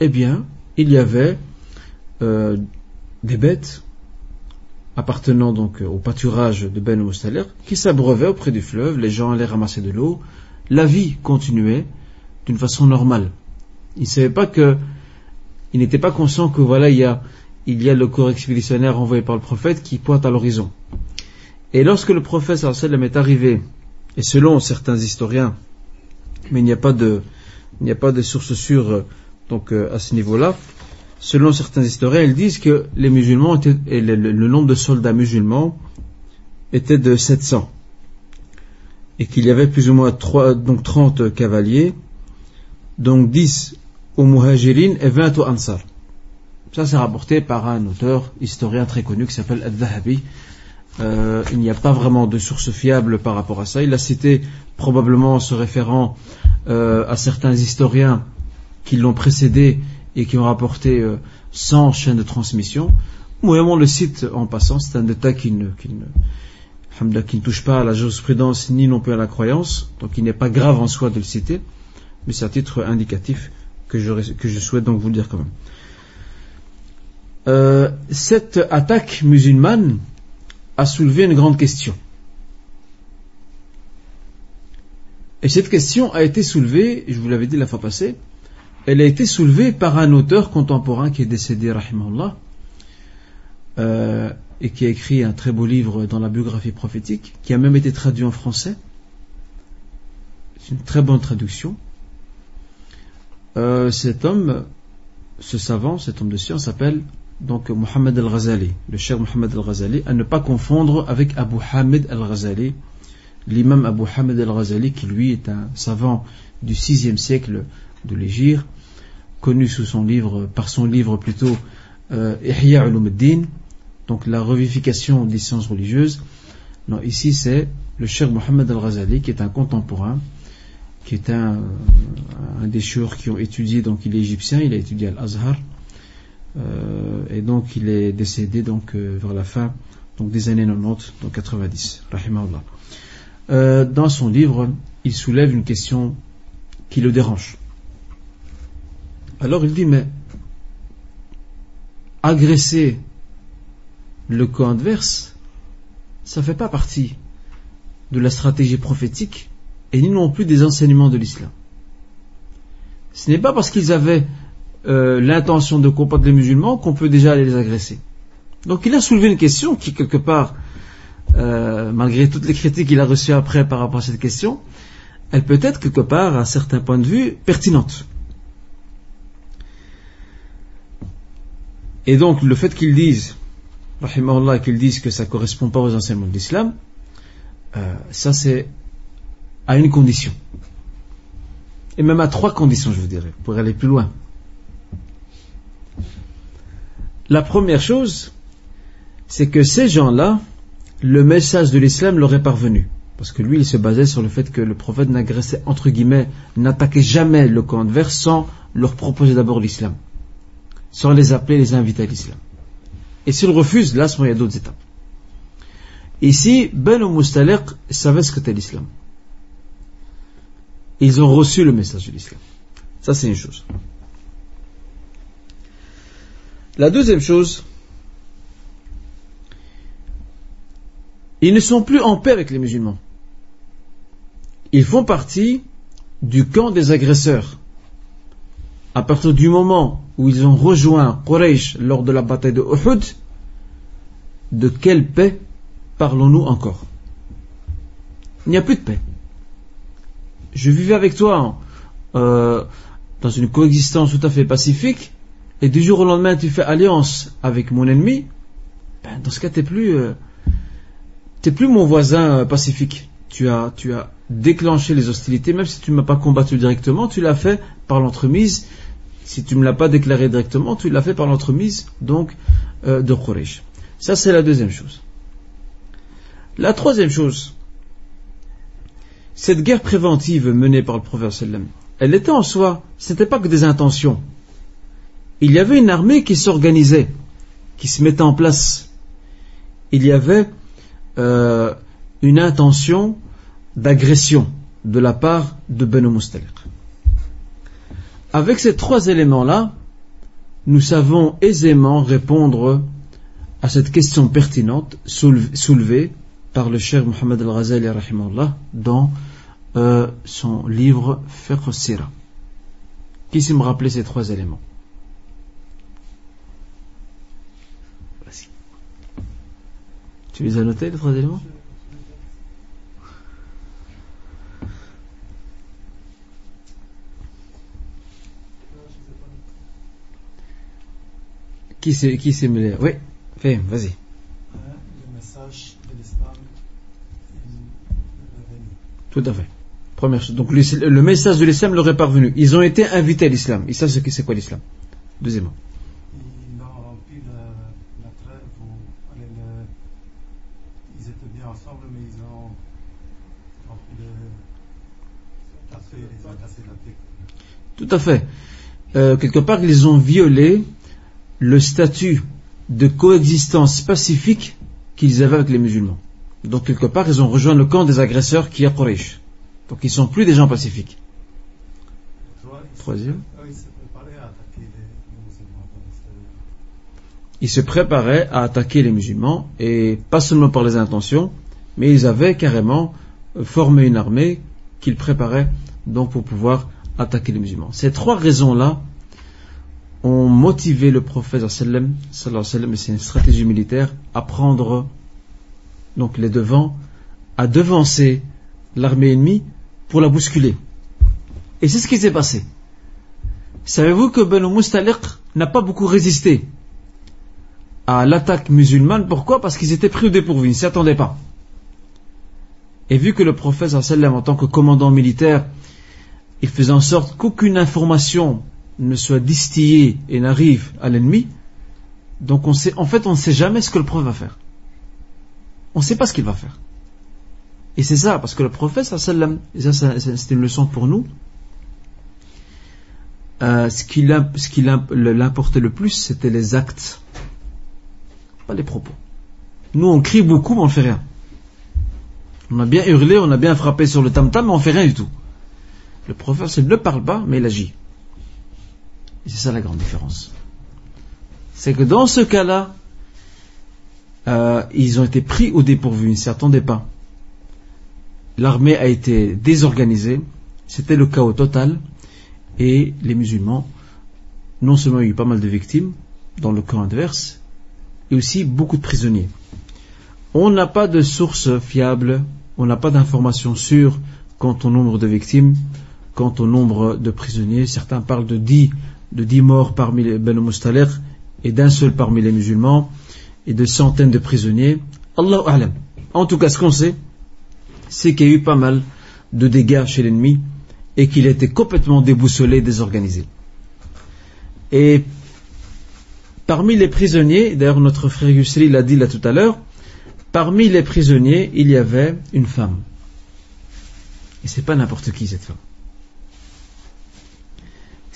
Eh bien, il y avait euh, des bêtes appartenant donc au pâturage de Ben Mustaler qui s'abreuvaient auprès du fleuve, les gens allaient ramasser de l'eau, la vie continuait d'une façon normale. Ils ne savaient pas que, ils n'étaient pas conscients que voilà, il y a, il y a le corps expéditionnaire envoyé par le prophète qui pointe à l'horizon. Et lorsque le prophète sallam est arrivé, et selon certains historiens, mais il n'y a pas de, il n'y a pas de source sûre donc euh, à ce niveau-là, selon certains historiens, ils disent que les musulmans étaient, et le, nombre de soldats musulmans était de 700 et qu'il y avait plus ou moins 3, donc 30 cavaliers, donc 10 au muhajirin et 20 au ansar. Ça, c'est rapporté par un auteur historien très connu qui s'appelle Al-Dhahabi. Euh, il n'y a pas vraiment de source fiable par rapport à ça. Il a cité probablement en se référant euh, à certains historiens qui l'ont précédé et qui ont rapporté 100 euh, chaînes de transmission. Moi, le cite en passant, c'est un détail qui ne, qui, ne, qui ne touche pas à la jurisprudence ni non plus à la croyance, donc il n'est pas grave en soi de le citer, mais c'est un titre indicatif que je, que je souhaite donc vous le dire quand même. Euh, cette attaque musulmane a soulevé une grande question. Et cette question a été soulevée, je vous l'avais dit la fois passée, elle a été soulevée par un auteur contemporain qui est décédé, rahimallah, euh, et qui a écrit un très beau livre dans la biographie prophétique, qui a même été traduit en français. C'est une très bonne traduction. Euh, cet homme, ce savant, cet homme de science s'appelle donc Mohammed al-Ghazali, le cher Mohammed al-Ghazali, à ne pas confondre avec Abu Hamid al-Ghazali, l'imam Abu Hamid al-Ghazali, qui lui est un savant du 6 siècle de l'Égypte, connu sous son livre, par son livre plutôt euh, Ihya ulumuddin, donc la revivification des sciences religieuses. Non, ici c'est le cher Mohammed al-Ghazali qui est un contemporain, qui est un, un des chers qui ont étudié, donc il est égyptien, il a étudié à l'Azhar, Euh, et donc il est décédé donc euh, vers la fin donc des années 90, donc 90, rahimahullah. Euh, dans son livre, il soulève une question qui le dérange. Alors il dit mais agresser le camp adverse, ça fait pas partie de la stratégie prophétique et ni non plus des enseignements de l'islam. Ce n'est pas parce qu'ils avaient euh, l'intention de combattre les musulmans qu'on peut déjà aller les agresser. Donc il a soulevé une question qui quelque part, euh, malgré toutes les critiques qu'il a reçues après par rapport à cette question, elle peut être quelque part, à certains points de vue, pertinente. Et donc le fait qu'ils disent, qu'ils disent que ça ne correspond pas aux enseignements de l'islam, euh, ça c'est à une condition. Et même à trois conditions, je vous dirais, pour aller plus loin. La première chose, c'est que ces gens-là, le message de l'islam leur est parvenu. Parce que lui, il se basait sur le fait que le prophète n'agressait, entre guillemets, n'attaquait jamais le camp adverse sans leur proposer d'abord l'islam. Sans les appeler, les inviter à l'islam. Et s'ils refusent, là, il y a d'autres étapes. Ici, Ben ou Mustaliq savaient ce que c'était l'islam. Ils ont reçu le message de l'islam. Ça, c'est une chose. La deuxième chose, ils ne sont plus en paix avec les musulmans. Ils font partie du camp des agresseurs. À partir du moment où ils ont rejoint Quraysh lors de la bataille de Uhud, de quelle paix parlons-nous encore? Il n'y a plus de paix. Je vivais avec toi euh, dans une coexistence tout à fait pacifique, et du jour au lendemain tu fais alliance avec mon ennemi, ben, dans ce cas tu plus, euh, plus mon voisin euh, pacifique. Tu as, tu as déclenché les hostilités, même si tu ne m'as pas combattu directement, tu l'as fait par l'entremise. Si tu ne me l'as pas déclaré directement, tu l'as fait par l'entremise donc euh, de Quraysh. Ça c'est la deuxième chose. La troisième chose, cette guerre préventive menée par le prophète elle était en soi, ce n'était pas que des intentions il y avait une armée qui s'organisait, qui se mettait en place. Il y avait euh, une intention d'agression de la part de Beno Mustalik. Avec ces trois éléments-là, nous savons aisément répondre à cette question pertinente soulevée par le cher Mohamed Al-Ghazali dans euh, son livre Fiqh Sira. Qui sait me rappeler ces trois éléments? Tu les as notés, les trois éléments? Qui c'est qui c'est Oui, fais, vas-y. Le message de l'islam Tout à fait. Première chose. Donc le, message de l'islam leur est parvenu. Ils ont été invités à l'islam. Ils savent ce que c'est quoi l'islam. Deuxièmement. Tout à fait. Euh, quelque part, ils ont violé le statut de coexistence pacifique qu'ils avaient avec les musulmans. Donc, quelque part, ils ont rejoint le camp des agresseurs qui est. Donc, ils sont plus des gens pacifiques. Troisième. Ils se préparaient à attaquer les musulmans, et pas seulement par les intentions, mais ils avaient carrément formé une armée qu'ils préparaient donc pour pouvoir attaquer les musulmans. Ces trois raisons-là ont motivé le prophète sallam, c'est une stratégie militaire, à prendre donc les devants, à devancer l'armée ennemie pour la bousculer. Et c'est ce qui s'est passé. Savez-vous que Banu Mustaliq n'a pas beaucoup résisté à l'attaque musulmane? Pourquoi? Parce qu'ils étaient pris au dépourvu, ils ne s'y attendaient pas. Et vu que le prophète en tant que commandant militaire, il faisait en sorte qu'aucune information ne soit distillée et n'arrive à l'ennemi. Donc on sait, en fait, on ne sait jamais ce que le prophète va faire. On ne sait pas ce qu'il va faire. Et c'est ça, parce que le prophète, ça c'est une leçon pour nous, euh, ce qui l'importait le plus, c'était les actes, pas les propos. Nous, on crie beaucoup, mais on fait rien. On a bien hurlé, on a bien frappé sur le tam-tam, mais on fait rien du tout. Le prophète ne parle pas, mais il agit. C'est ça la grande différence. C'est que dans ce cas-là, euh, ils ont été pris au dépourvu, ils ne s'y attendaient pas. L'armée a été désorganisée, c'était le chaos total, et les musulmans, non seulement il eu pas mal de victimes dans le camp adverse, et aussi beaucoup de prisonniers. On n'a pas de source fiable, on n'a pas d'informations sûres quant au nombre de victimes, quant au nombre de prisonniers. Certains parlent de 10, de 10 morts parmi les Ben Mustalek et d'un seul parmi les musulmans et de centaines de prisonniers. Allahu A'lam. En tout cas, ce qu'on sait, c'est qu'il y a eu pas mal de dégâts chez l'ennemi et qu'il était complètement déboussolé, désorganisé. Et parmi les prisonniers, d'ailleurs notre frère Yusri l'a dit là tout à l'heure, parmi les prisonniers, il y avait une femme. Et c'est pas n'importe qui cette femme.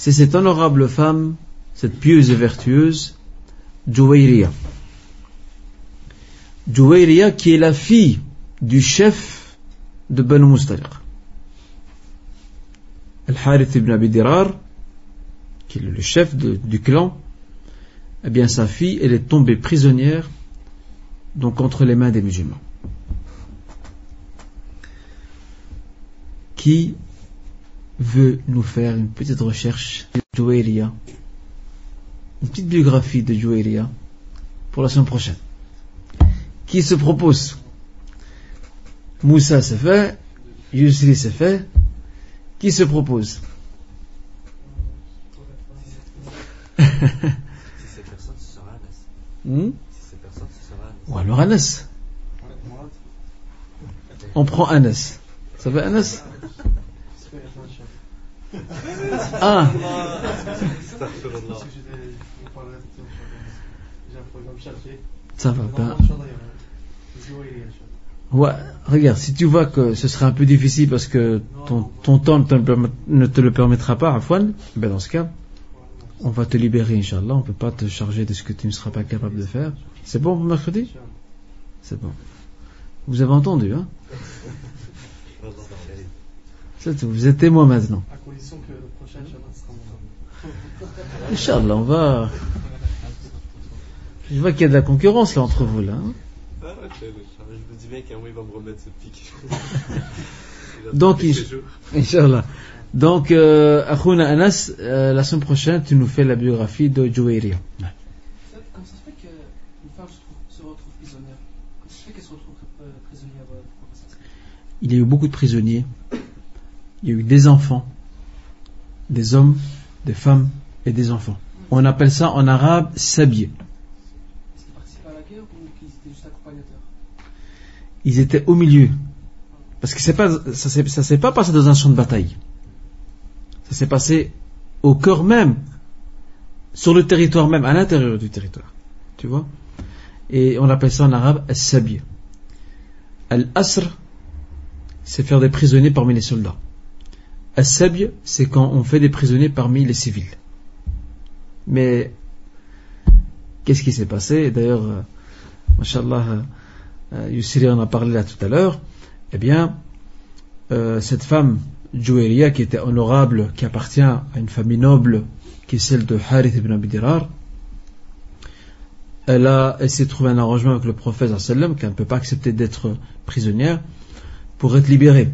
C'est cette honorable femme, cette pieuse et vertueuse, Jouayriya. Jouayriya qui est la fille du chef de Banu Mustaliq. Al-Harith ibn Abi Dirar, qui est le chef du clan, eh bien sa fille, elle est tombée prisonnière, donc entre les mains des musulmans. Qui veut nous faire une petite recherche de Jouayriya, une petite biographie de Jouayriya pour la semaine prochaine Qui se propose? Moussa c'est fait, Yusri c'est fait, qui se propose? Hmm? Ou alors Anas. On prend Anas. Ça va Anas? Ah Astaghfirullah. Ça va pas. Ouais, regarde, si tu vois que ce sera un peu difficile parce que ton, ton temps ne te, le permet- ne te le permettra pas, Afwan, ben dans ce cas, on va te libérer, Inch'Allah. On peut pas te charger de ce que tu ne seras pas capable de faire. C'est bon pour mercredi? C'est bon. Vous avez entendu, hein? C'est tout. Vous êtes témoin maintenant. À condition que le prochain Inch'Allah sera mon Inch'Allah, on va. Je vois qu'il y a de la concurrence là entre vous là. hein. Ah, ok, Je me dis bien qu'un moment il va me remettre ce pic. Donc, Inch'Allah. Donc, euh, Anas, euh, la semaine prochaine, tu nous fais la biographie de Jouairia. Comme ça se fait qu'une femme se, trouve- se retrouve prisonnière Comment ça se fait qu'elle se retrouve euh, prisonnière euh, Il y a eu beaucoup de prisonniers. Il y a eu des enfants, des hommes, des femmes et des enfants. On appelle ça en arabe accompagnateurs Ils étaient au milieu. Parce que pas, ça ça s'est pas passé dans un champ de bataille. Ça s'est passé au cœur même, sur le territoire même, à l'intérieur du territoire. Tu vois? Et on appelle ça en arabe as-sabi. Al-asr, c'est faire des prisonniers parmi les soldats. As-sabi, c'est quand on fait des prisonniers parmi les civils. Mais, qu'est-ce qui s'est passé? D'ailleurs, euh, Mashallah, euh, euh, en a parlé là tout à l'heure, eh bien, euh, cette femme, Joueria, qui était honorable, qui appartient à une famille noble, qui est celle de Harith ibn Abi Dirar, elle, a, elle s'est trouvé un arrangement avec le prophète sallam, qu'elle ne peut pas accepter d'être prisonnière, pour être libérée.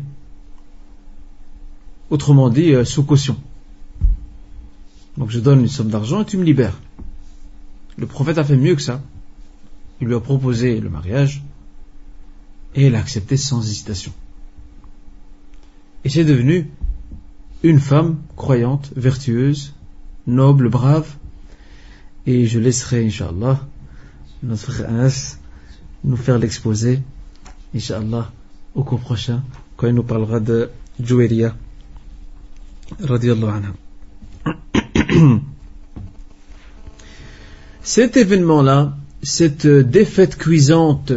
Autrement dit, sous caution. Donc je donne une somme d'argent et tu me libères. Le prophète a fait mieux que ça. Il lui a proposé le mariage et elle a accepté sans hésitation. Et c'est devenu une femme croyante, vertueuse, noble, brave. Et je laisserai, Inch'Allah, notre frère Anas nous faire l'exposé, Inch'Allah, au cours prochain, quand il nous parlera de Joueria, radiallahu. Cet événement-là, cette défaite cuisante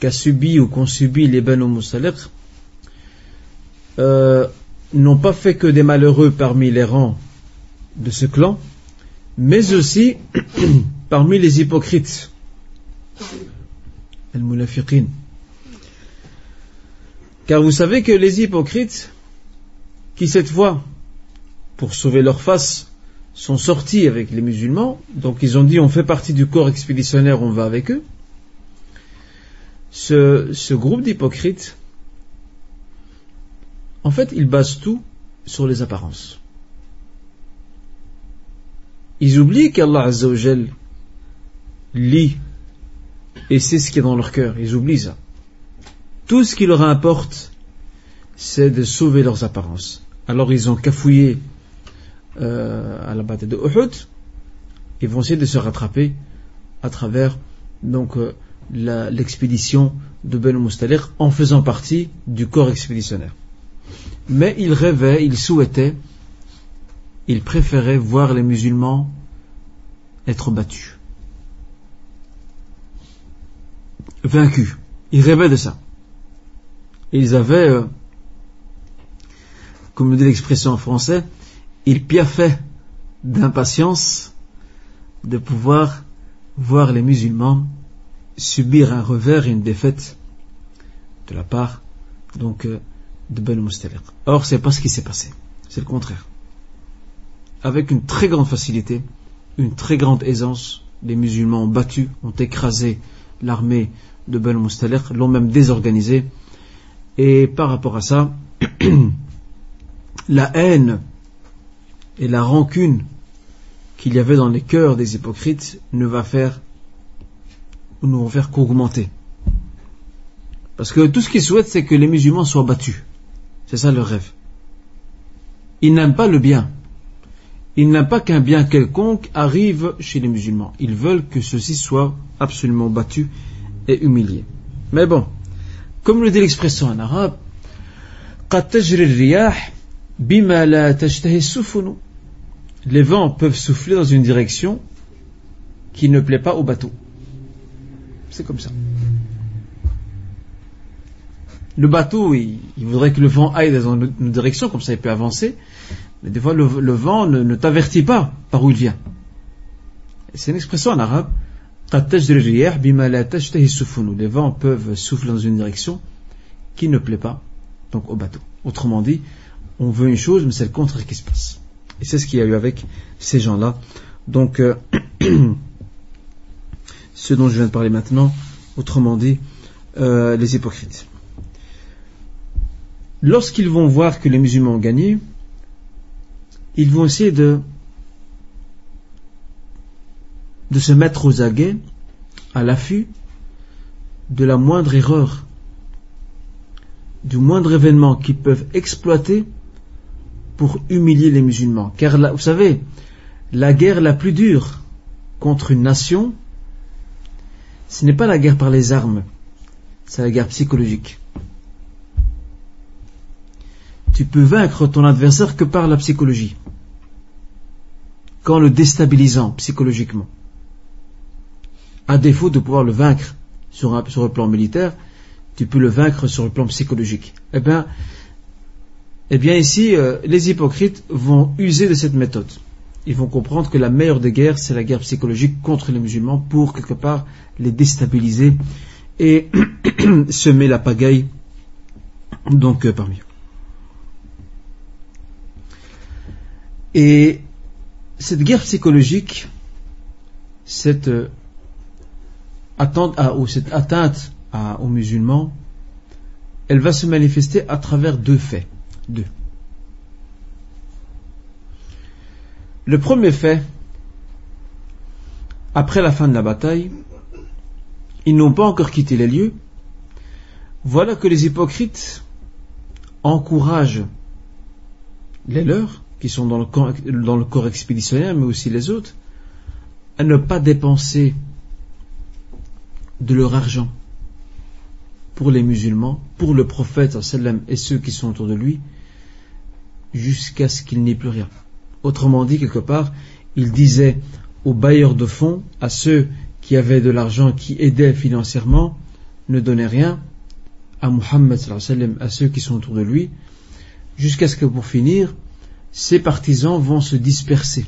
qu'a subi ou qu'ont subi les Banu Mustaliq, euh, n'ont pas fait que des malheureux parmi les rangs de ce clan, mais aussi parmi les hypocrites, Car vous savez que les hypocrites, qui cette fois, pour sauver leur face, sont sortis avec les musulmans, donc ils ont dit on fait partie du corps expéditionnaire, on va avec eux. Ce, ce groupe d'hypocrites, en fait, ils basent tout sur les apparences. Ils oublient qu'Allah Azzawajal lit et sait ce qui est dans leur cœur. Ils oublient ça. Tout ce qui leur importe, c'est de sauver leurs apparences. Alors ils ont cafouillé euh, à la bataille de Uhud. Ils vont essayer de se rattraper à travers donc euh, l'expédition de Ben Mustalik en faisant partie du corps expéditionnaire. Mais ils rêvaient, ils souhaitaient, ils préféraient voir les musulmans être battus. Vaincus. Ils rêvaient de ça. ils avaient, euh, comme le dit l'expression en français, ils piaffaient d'impatience de pouvoir voir les musulmans subir un revers et une défaite de la part donc euh, de Ben Mustaliq. Or, c'est pas ce qui s'est passé. C'est le contraire. Avec une très grande facilité, une très grande aisance, les musulmans ont battu, ont écrasé l'armée de Ben Mustaliq, l'ont même désorganisé. Et par rapport à ça, la haine et la rancune qu'il y avait dans les cœurs des hypocrites ne va faire, qu'augmenter. Parce que tout ce qu'ils souhaitent, c'est que les musulmans soient battus. C'est ça leur rêve. Ils n'aiment pas le bien. Ils n'aiment pas qu'un bien quelconque arrive chez les musulmans. Ils veulent que ceux-ci soient absolument battus et humiliés. Mais bon, comme le dit l'expression en arabe, les vents peuvent souffler dans une direction qui ne plaît pas au bateau. C'est comme ça le bateau, il, voudrait que le vent aille dans une direction, comme ça il peut avancer. Mais des fois, le, vent ne, t'avertit pas par où il vient. C'est une expression en arabe. Les vents peuvent souffler dans une direction qui ne plaît pas donc au bateau. Autrement dit, on veut une chose, mais c'est le contraire qui se passe. Et c'est ce qu'il y a eu avec ces gens-là. Donc, euh, ce dont je viens de parler maintenant, autrement dit, euh, les hypocrites lorsqu'ils vont voir que les musulmans ont gagné, ils vont essayer de, de se mettre aux aguets, à l'affût de la moindre erreur, du moindre événement qu'ils peuvent exploiter pour humilier les musulmans. Car vous savez, la guerre la plus dure contre une nation, ce n'est pas la guerre par les armes, c'est la guerre psychologique tu peux vaincre ton adversaire que par la psychologie, qu'en le déstabilisant psychologiquement. À défaut de pouvoir le vaincre sur, le plan militaire, tu peux le vaincre sur le plan psychologique. Eh bien, eh bien ici, euh, les hypocrites vont user de cette méthode. Ils vont comprendre que la meilleure des guerres, c'est la guerre psychologique contre les musulmans pour quelque part les déstabiliser et semer la pagaille donc euh, parmi eux. Et cette guerre psychologique, cette euh, atteinte, ou cette atteinte aux musulmans, elle va se manifester à travers deux faits. Le premier fait, après la fin de la bataille, ils n'ont pas encore quitté les lieux. Voilà que les hypocrites encouragent les leurs qui sont dans le, corps, dans le corps expéditionnaire, mais aussi les autres, à ne pas dépenser de leur argent pour les musulmans, pour le prophète et ceux qui sont autour de lui, jusqu'à ce qu'il n'y ait plus rien. Autrement dit, quelque part, il disait aux bailleurs de fonds, à ceux qui avaient de l'argent, qui aidaient financièrement, ne donnez rien, à Muhammad, à ceux qui sont autour de lui, jusqu'à ce que pour finir, ses partisans vont se disperser.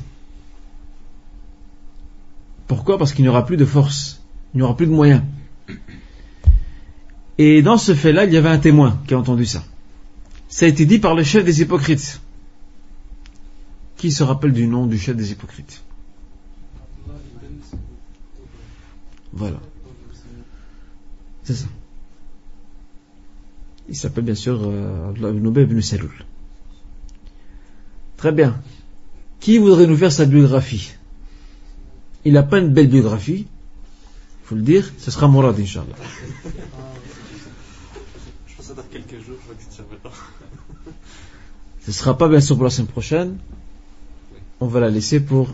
Pourquoi? Parce qu'il n'y aura plus de force, il n'y aura plus de moyens. Et dans ce fait-là, il y avait un témoin qui a entendu ça. Ça a été dit par le chef des hypocrites. Qui se rappelle du nom du chef des hypocrites? Voilà. C'est ça. Il s'appelle bien sûr euh, Abdullah ibn Ubay ibn Saloul. Très bien. Qui voudrait nous faire sa biographie? Il n'a pas une belle biographie, il faut le dire, ce sera Mourad, Inch'Allah. Je quelques jours, je Ce ne sera pas bien sûr pour la semaine prochaine. On va la laisser pour,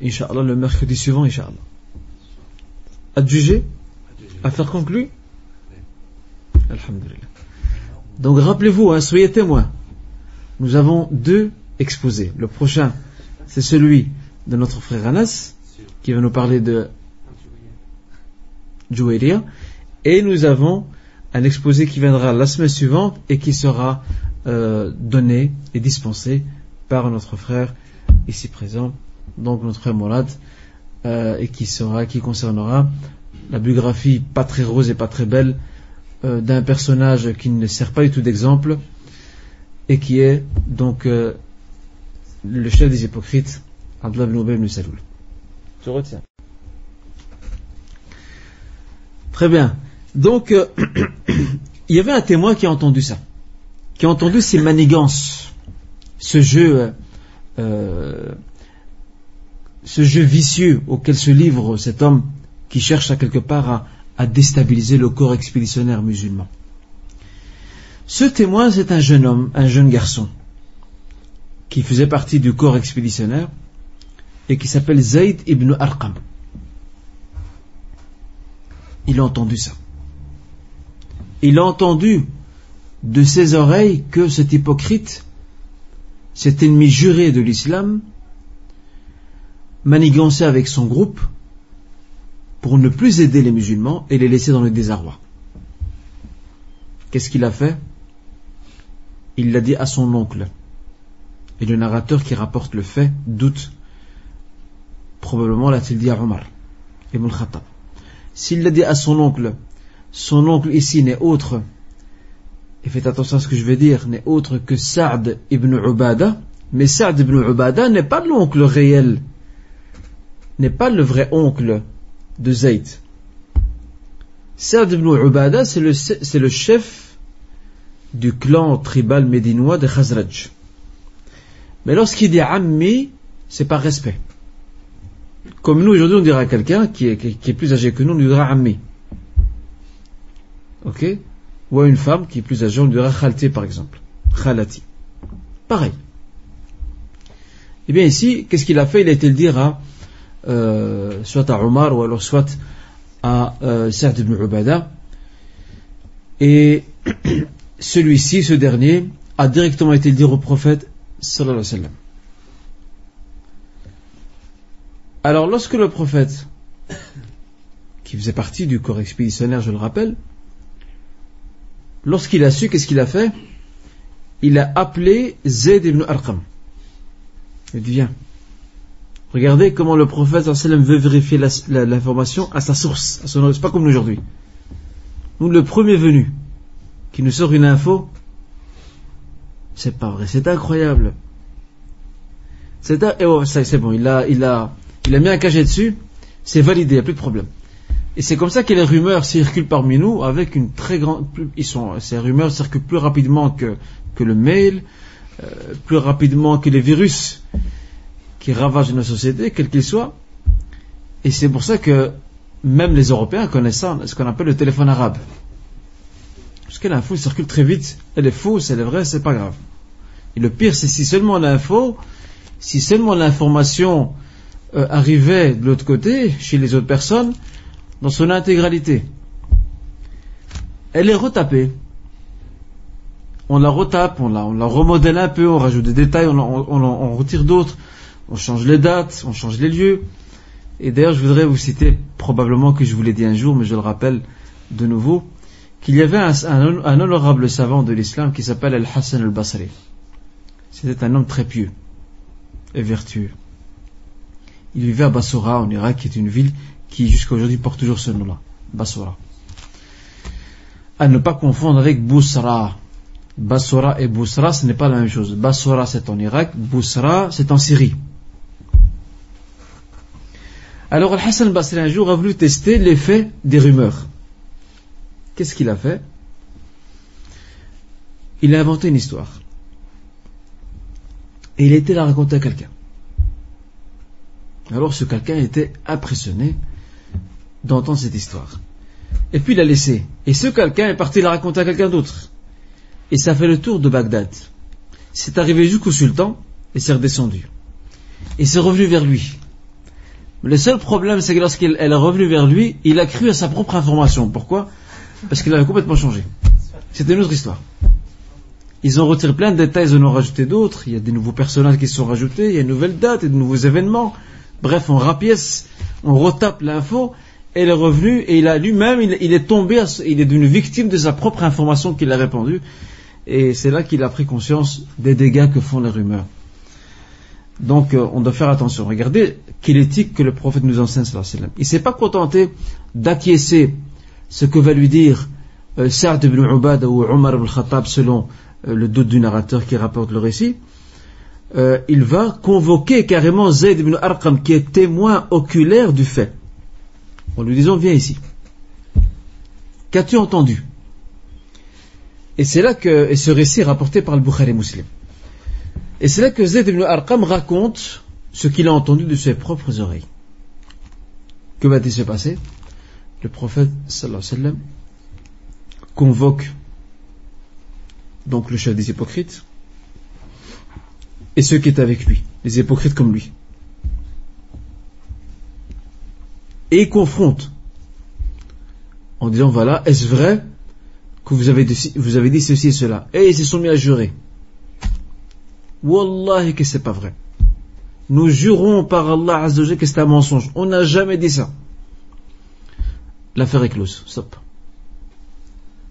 le mercredi suivant, Inch'Allah. À juger À faire conclure Alhamdulillah. Donc rappelez-vous, hein, soyez témoins. Nous avons deux exposés. Le prochain, c'est celui de notre frère Anas, qui va nous parler de Jouairia. Et nous avons un exposé qui viendra la semaine suivante et qui sera euh, donné et dispensé par notre frère ici présent, donc notre frère Mourad, euh, et qui sera, qui concernera la biographie pas très rose et pas très belle euh, d'un personnage qui ne sert pas du tout d'exemple et qui est donc le chef des hypocrites, Abdullah ibn Ubay ibn Saloul. Je retiens. Très bien. Donc, il y avait un témoin qui a entendu ça, qui a entendu ces manigances, ce jeu, euh, ce jeu vicieux auquel se livre cet homme qui cherche à quelque part à, à déstabiliser le corps expéditionnaire musulman. Ce témoin, c'est un jeune homme, un jeune garçon, qui faisait partie du corps expéditionnaire et qui s'appelle Zayd ibn Arqam. Il a entendu ça. Il a entendu de ses oreilles que cet hypocrite, cet ennemi juré de l'islam, manigançait avec son groupe pour ne plus aider les musulmans et les laisser dans le désarroi. Qu'est-ce qu'il a fait? Il l'a dit à son oncle. Et le narrateur qui rapporte le fait doute. Probablement l'a-t-il dit à Omar, Ibn Khattab. S'il l'a dit à son oncle, son oncle ici n'est autre, et faites attention à ce que je vais dire, n'est autre que Saad ibn Ubada, mais Saad ibn Ubada n'est pas l'oncle réel, n'est pas le vrai oncle de Zayd. Saad ibn Ubada, c'est le, c'est le chef du clan tribal médinois de Khazraj. Mais lorsqu'il dit Ammi, c'est par respect. Comme nous, aujourd'hui, on dira à quelqu'un qui est, plus âgé que nous, on lui dira Ammi. Ok? Ou à une femme qui est plus âgée, on lui dira par exemple. Khalati. Pareil. Eh bien, ici, qu'est-ce qu'il a fait? Il a été le dire à, euh, soit à Omar, ou alors soit à euh, ibn Ubada. Et celui-ci, ce dernier, a directement été le dire au prophète sallallahu alayhi wa sallam. Alors lorsque le prophète, qui faisait partie du corps expéditionnaire, je le rappelle, lorsqu'il a su, qu'est-ce qu'il a fait? Il a appelé Zayd ibn Arqam. Il dit, viens. Regardez comment le prophète veut vérifier l'information à sa source, à son c'est pas comme aujourd'hui. Nous, le premier venu qui nous sort une info, c'est pas vrai, c'est incroyable. C'est c'est bon, il a, il il a mis un cachet dessus, c'est validé, il n'y a plus de problème. Et c'est comme ça que les rumeurs circulent parmi nous avec une très grande, ils sont, ces rumeurs circulent plus rapidement que, que le mail, euh, plus rapidement que les virus qui ravagent nos sociétés, quels qu'ils soient. Et c'est pour ça que même les Européens connaissent ce qu'on appelle le téléphone arabe. Parce que l'info circule très vite, elle est fausse, elle est vraie, c'est pas grave. Et le pire, c'est si seulement l'info, si seulement l'information euh, arrivait de l'autre côté, chez les autres personnes, dans son intégralité. Elle est retapée. On la retape, on la, remodèle un peu, on rajoute des détails, on, on retire d'autres, on change les dates, on change les lieux. Et d'ailleurs, je voudrais vous citer, probablement que je vous l'ai dit un jour, mais je le rappelle de nouveau, qu'il y avait un, honorable savant de l'islam qui s'appelle Al-Hassan al-Basri. C'était un homme très pieux et vertueux. Il vivait à Bassora en Irak, qui est une ville qui jusqu'à aujourd'hui porte toujours ce nom-là, Bassora. À ne pas confondre avec Boussra. Bassora et Boussra, ce n'est pas la même chose. Bassora, c'est en Irak, Boussra, c'est en Syrie. Alors, Al-Hassan Basri, un jour, a voulu tester l'effet des rumeurs. Qu'est-ce qu'il a fait? Il a inventé une histoire. Et il a été la raconter à quelqu'un. Alors ce quelqu'un était impressionné d'entendre cette histoire. Et puis il a laissé. Et ce quelqu'un est parti la raconter à quelqu'un d'autre. Et ça fait le tour de Bagdad. C'est arrivé jusqu'au sultan et c'est redescendu. Et c'est revenu vers lui. Le seul problème, c'est que lorsqu'elle est revenue vers lui, il a cru à sa propre information. Pourquoi? Parce qu'il avait complètement changé. C'était une autre histoire. Ils ont retiré plein de détails, ils en ont rajouté d'autres. Il y a des nouveaux personnages qui se sont rajoutés, il y a une nouvelle date, et de nouveaux événements. Bref, on rapièce, on retape l'info, il est revenu, et il a lui-même, il, est tombé, il est devenu victime de sa propre information qu'il a répandue. Et c'est là qu'il a pris conscience des dégâts que font les rumeurs. Donc, euh, on doit faire attention. Regardez quelle éthique que le prophète nous enseigne. Il ne s'est pas contenté d'acquiescer ce que va lui dire euh, Sa'd ibn Ubad ou Omar ibn Khattab selon euh, le doute du narrateur qui rapporte le récit, euh, il va convoquer carrément Zayd ibn Arqam qui est témoin oculaire du fait. En lui disant viens ici. Qu'as-tu entendu? Et c'est là que, ce récit est rapporté par le Bukhari Muslim. Et c'est là que Zayd ibn Arqam raconte ce qu'il a entendu de ses propres oreilles. Que va-t-il se passer? Le prophète sallallahu convoque donc le chef des hypocrites, et ceux qui étaient avec lui, les hypocrites comme lui. Et il confronte en disant voilà, est-ce vrai que vous avez, dit, ceci et cela? Et ils se sont mis à jurer. Wallahi que c'est pas vrai. Nous jurons par Allah Azzawajal que c'est un mensonge. On n'a jamais dit ça. L'affaire est close. Stop.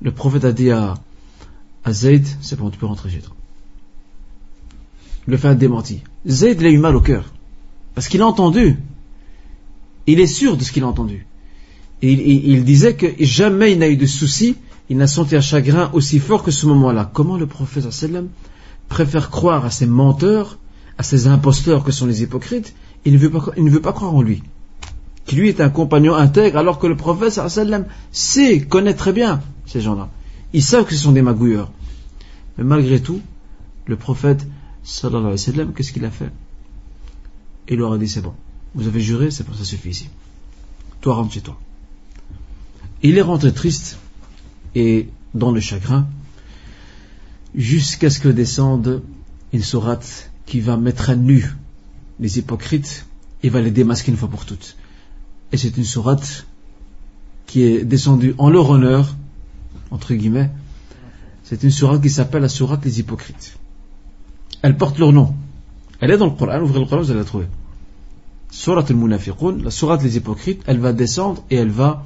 Le prophète a dit à, Zayd, c'est bon, tu peux rentrer chez toi. Le fait démenti. Zayd, il a eu mal au cœur. Parce qu'il a entendu. Il est sûr de ce qu'il a entendu. Il, disait que jamais il n'a eu de soucis, il n'a senti un chagrin aussi fort que ce moment-là. Comment le prophète sallam préfère croire à ces menteurs, à ces imposteurs que sont les hypocrites, il ne veut pas, croire en lui. Qui lui est un compagnon intègre, alors que le prophète sallam sait, connaît très bien ces gens-là. Ils savent que ce sont des magouilleurs. Mais malgré tout, le prophète, qu'est-ce qu'il a fait? Il leur a dit, c'est bon, vous avez juré, c'est bon, ça suffit ici. Toi, rentre chez toi. Il est rentré triste et dans le chagrin, jusqu'à ce que descende une sourate qui va mettre à nu les hypocrites et va les démasquer une fois pour toutes. Et c'est une sourate qui est descendue en leur honneur, entre guillemets, c'est une sourate qui s'appelle la sourate des hypocrites. Elle porte leur nom. Elle est dans le Coran, ouvrez le Coran, vous allez la trouver. Sourate al-Munafiqun, la sourate des hypocrites, elle va descendre et elle va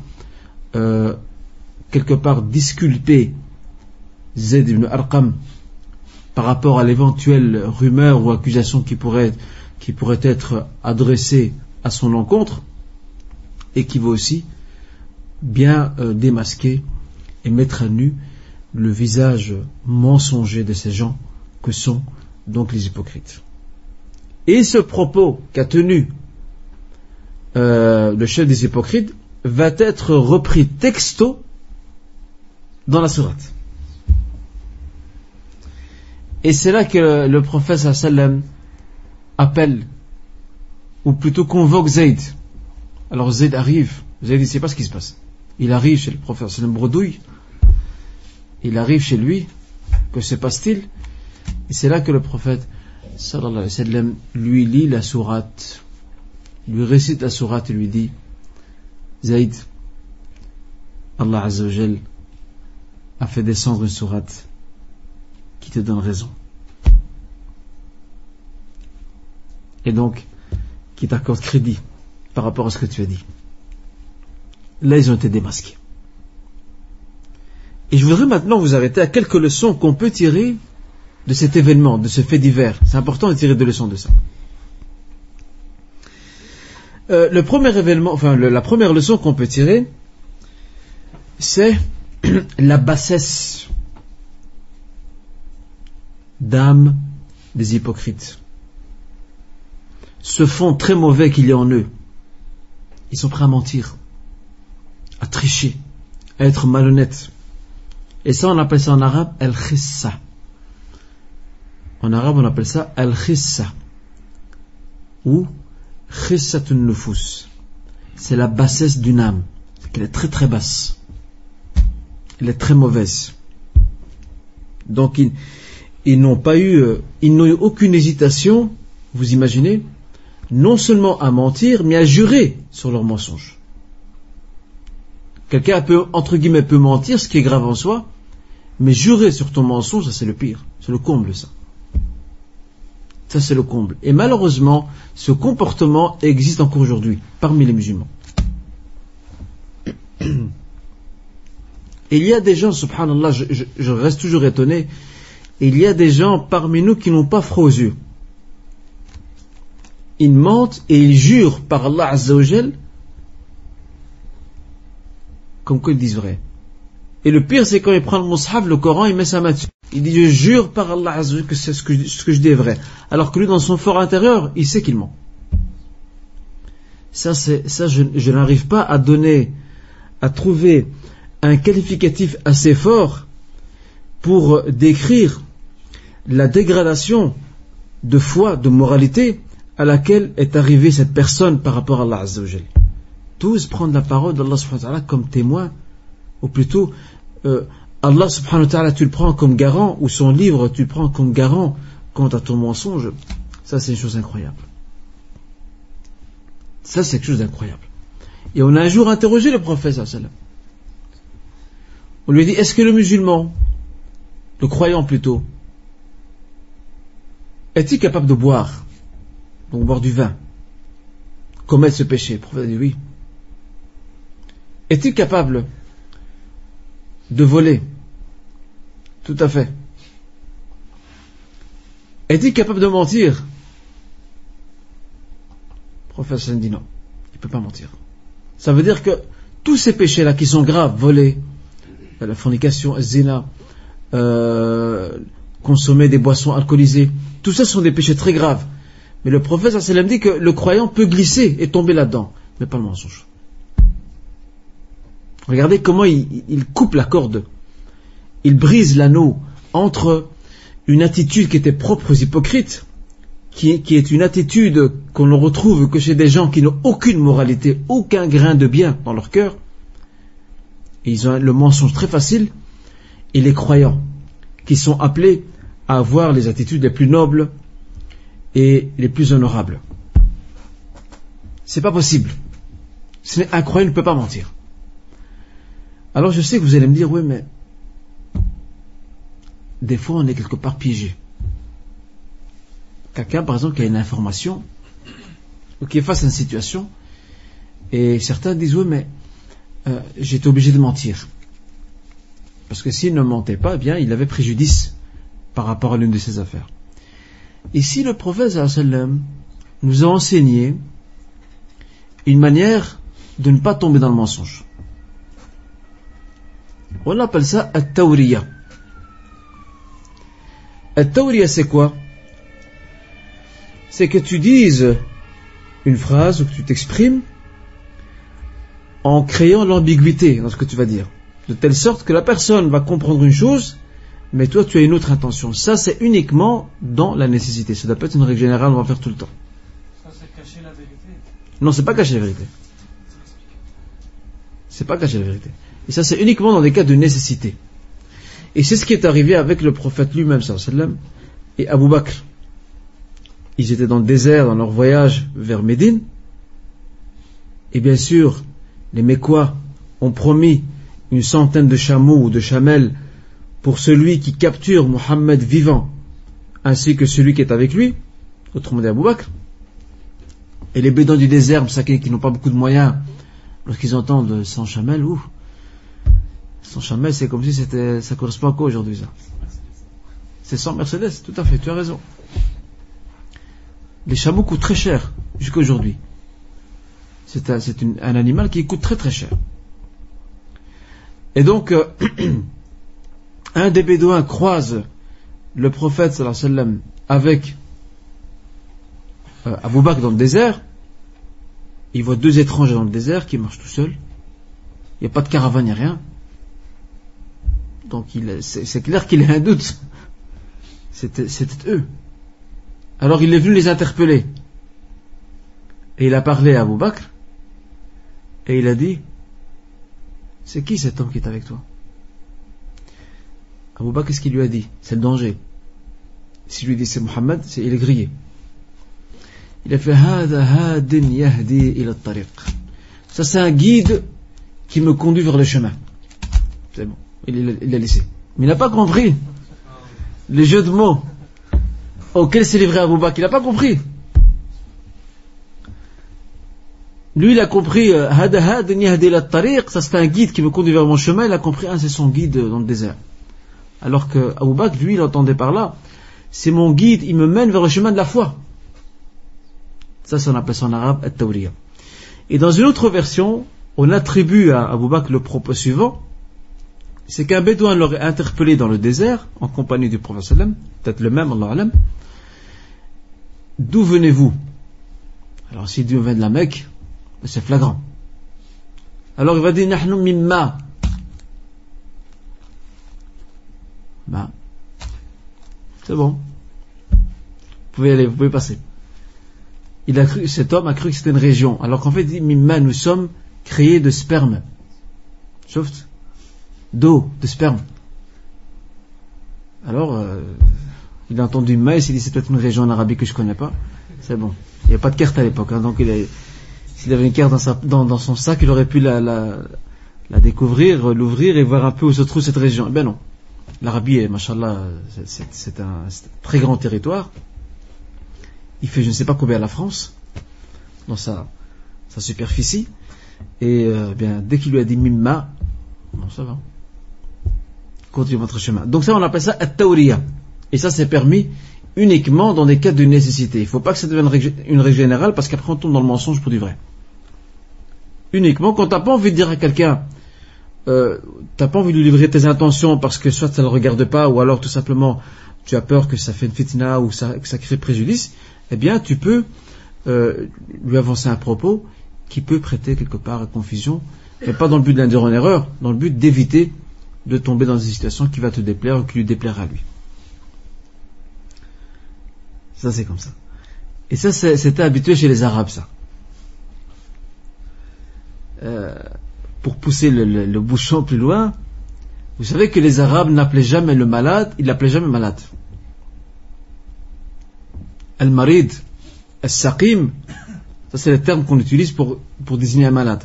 euh, quelque part disculper Zayd ibn Arqam par rapport à l'éventuelle rumeur ou accusation qui pourrait, qui pourrait être adressée à son encontre et qui va aussi bien euh, démasquer et mettre à nu le visage mensonger de ces gens que sont donc les hypocrites. Et ce propos qu'a tenu euh, le chef des hypocrites va être repris texto dans la sourate. Et c'est là que le prophète sallam appelle, ou plutôt convoque Zayd. Alors Zayd arrive, Zayd ne sait pas ce qui se passe. Il arrive chez le prophète sallam bredouille, il arrive chez lui, que se passe-t-il? Et c'est là que le prophète lui lit la sourate, lui récite la sourate et lui dit Zayd, Allah Azzawajal a fait descendre une sourate qui te donne raison. Et donc, qui t'accorde crédit par rapport à ce que tu as dit. Là, ils ont été démasqués. Et je voudrais maintenant vous arrêter à quelques leçons qu'on peut tirer de cet événement, de ce fait divers. C'est important de tirer des leçons de ça. Euh, le premier événement, enfin la première leçon qu'on peut tirer, c'est la bassesse d'âme des hypocrites. Ce fond très mauvais qu'il y a en eux. Ils sont prêts à mentir, à tricher, à être malhonnêtes. Et ça, on appelle ça en arabe al-khissa. En arabe, on appelle ça al-khissa. Ou. C'est la bassesse d'une âme. Qu'elle est très très basse. Elle est très mauvaise. Donc, ils, ils n'ont pas eu, euh, ils n'ont eu aucune hésitation, vous imaginez, non seulement à mentir, mais à jurer sur leur mensonge. Quelqu'un peut, entre guillemets, peut mentir, ce qui est grave en soi, mais jurer sur ton mensonge, ça c'est le pire. C'est le comble, ça. Ça c'est le comble. Et malheureusement, ce comportement existe encore aujourd'hui, parmi les musulmans. Il y a des gens, subhanallah, je, je- je reste toujours étonné, il y a des gens parmi nous qui n'ont pas froid aux yeux. Ils mentent et ils jurent par Allah Azzawajal comme quoi ils disent vrai. Et le pire, c'est quand il prend le mushaf, le Coran, il met sa main dessus. Il dit, je jure par Allah que c'est ce que, ce que je dis est vrai. Alors que lui, dans son fort intérieur, il sait qu'il ment. Ça, ça, je, n'arrive pas à donner, à trouver un qualificatif assez fort pour décrire la dégradation de foi, de moralité à laquelle est arrivée cette personne par rapport à Allah Azzawajal. Tous prendre la parole d'Allah comme témoin, ou plutôt euh, Allah subhanahu wa ta'ala tu le prends comme garant, ou son livre tu le prends comme garant quant à ton mensonge, ça c'est une chose incroyable. Ça c'est quelque chose d'incroyable. Et on a un jour interrogé le prophète. On lui dit, est-ce que le musulman, le croyant plutôt, est-il capable de boire, donc boire du vin, commettre ce péché? Le prophète a dit oui. Est-il capable de voler Tout à fait. Est-il capable de mentir? Le sallam dit non, il ne peut pas mentir. Ça veut dire que tous ces péchés-là qui sont graves, voler, la fornication, zina, euh, consommer des boissons alcoolisées, tout ça sont des péchés très graves. Mais le prophète dit que le croyant peut glisser et tomber là-dedans, mais pas le mensonge. Regardez comment il, coupe la corde. Il brise l'anneau entre une attitude qui était propre aux hypocrites, qui, est- une attitude qu'on ne retrouve que chez des gens qui n'ont aucune moralité, aucun grain de bien dans leur cœur, et ils ont le mensonge très facile, et les croyants, qui sont appelés à avoir les attitudes les plus nobles et les plus honorables. C'est pas possible. Un croyant ne peut pas mentir. Alors je sais que vous allez me dire, oui, mais des fois on est quelque part piégé. Quelqu'un, par exemple, qui a une information, ou qui est face à une situation, et certains disent, oui, mais euh, j'étais obligé de mentir. Parce que s'il ne mentait pas, eh bien, il avait préjudice par rapport à l'une de ses affaires. Ici, le prophète nous a enseigné une manière de ne pas tomber dans le mensonge. On appelle ça at-tawriya. At-tawriya, c'est quoi? C'est que tu dises une phrase ou que tu t'exprimes en créant l'ambiguïté dans ce que tu vas dire. De telle sorte que la personne va comprendre une chose, mais toi tu as une autre intention. Ça, c'est uniquement dans la nécessité. Ça doit pas être une règle générale, on va faire tout le temps. Ça, c'est cacher la vérité. Non, c'est pas cacher la vérité. C'est pas cacher la vérité. Et ça, c'est uniquement dans des cas de nécessité. Et c'est ce qui est arrivé avec le prophète lui-même, et Abu Bakr. Ils étaient dans le désert, dans leur voyage vers Médine. Et bien sûr, les Mécois ont promis une centaine de chameaux ou de chamelles pour celui qui capture Mohammed vivant, ainsi que celui qui est avec lui, autrement dit Abu Bakr. Et les bédouins du désert, qui n'ont pas beaucoup de moyens, lorsqu'ils entendent 100 chamelles, ouf, 100 chamelles, c'est comme si c'était, ça correspond à quoi aujourd'hui, ça? C'était sans Mercedes, tout à fait, tu as raison. Les chameaux coûtent très cher jusqu'à aujourd'hui. C'est un, animal qui coûte très très cher. Et donc, euh, un des bédouins croise le prophète sallam, avec euh, Abou Bakr dans le désert. Il voit deux étrangers dans le désert qui marchent tout seuls. Il n'y a pas de caravane, il n'y a rien. Donc c'est clair qu'il a un doute. C'était eux. Alors il est venu les interpeller. Et il a parlé à Abu Bakr. Et il a dit C'est qui cet homme qui est avec toi? Abu Bakr, qu'est-ce qu'il lui a dit? C'est le danger. S'il lui dit c'est Mohammed, il est grillé. Il a fait Ça, c'est un guide qui me conduit vers le chemin. C'est bon. Il l'a laissé. Mais il n'a pas compris les jeux de mots auxquels s'est livré Abou Bakr. Il n'a pas compris. Lui, il a compris, euh, ça c'est un guide qui me conduit vers mon chemin. Il a compris, ah, c'est son guide dans le désert. Alors que Abou Bakr, lui, il entendait par là, c'est mon guide, il me mène vers le chemin de la foi. Ça, c'est on appelle ça en arabe. Et dans une autre version, on attribue à Abu Bakr le propos suivant, c'est qu'un bédouin l'aurait interpellé dans le désert, en compagnie du prophète peut-être le même, Allah d'où venez-vous? Alors si Dieu vient de la Mecque, ben, c'est flagrant. Alors il va dire, nahnu mimma. Ben, c'est bon. Vous pouvez aller, vous pouvez passer. Il a cru, cet homme a cru que c'était une région, alors qu'en fait, il dit, mimma, nous sommes créés de sperme. Sauf d'eau, de sperme. Alors, euh, il a entendu maïs, il dit c'est peut-être une région en Arabie que je connais pas. C'est bon. Il n'y a pas de carte à l'époque, hein, donc s'il avait une carte dans, son sac, il aurait pu la, découvrir, l'ouvrir et voir un peu où se trouve cette région. Eh ben non. L'Arabie, machallah, c'est un, très grand territoire. Il fait je ne sais pas combien la France, dans sa, superficie. Et euh, bien, dès qu'il lui a dit Mimma, bon, ça va continuez votre chemin. Donc ça, on appelle ça at-tawriya. Et ça, c'est permis uniquement dans des cas de nécessité. Il ne faut pas que ça devienne une règle générale parce qu'après on tombe dans le mensonge pour du vrai. Uniquement quand tu n'as pas envie de dire à quelqu'un, euh, tu n'as pas envie de lui livrer tes intentions parce que soit ça ne le regarde pas ou alors tout simplement tu as peur que ça fait une fitna ou que ça crée préjudice, eh bien tu peux euh, lui avancer un propos qui peut prêter quelque part à confusion, mais pas dans le but d'induire en erreur, dans le but d'éviter de tomber dans une situation qui va te déplaire ou qui lui déplaira à lui. Ça, c'est comme ça. Et ça, c'était habitué chez les Arabes, ça. Euh, pour pousser le, bouchon plus loin, vous savez que les Arabes n'appelaient jamais le malade, ils l'appelaient jamais malade. Al-Marid, Al-Saqim, ça c'est le terme qu'on utilise pour, pour désigner un malade.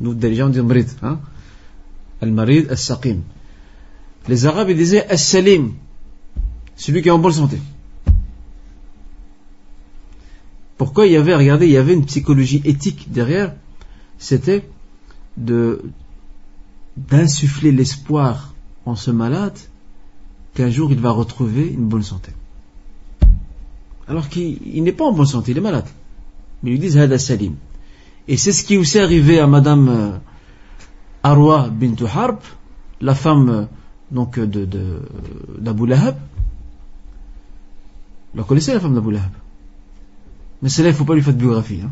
Nous, déjà, on dit Marid. Hein Al-Marid, Al-Saqim. Les Arabes, ils disaient Al-Salim, celui qui est en bonne santé. Pourquoi il y avait, regardez, il y avait une psychologie éthique derrière, c'était de d'insuffler l'espoir en ce malade qu'un jour il va retrouver une bonne santé. Alors qu'il n'est pas en bonne santé, il est malade. Mais ils disent Hada Salim. Et c'est ce qui aussi est arrivé à Madame euh, Arwa bint Harb, la femme euh, donc de d'Abu Lahab. Vous la connaissez la femme d'Abu Lahab? Mais celle-là, il ne faut pas lui faire de biographie. Hein.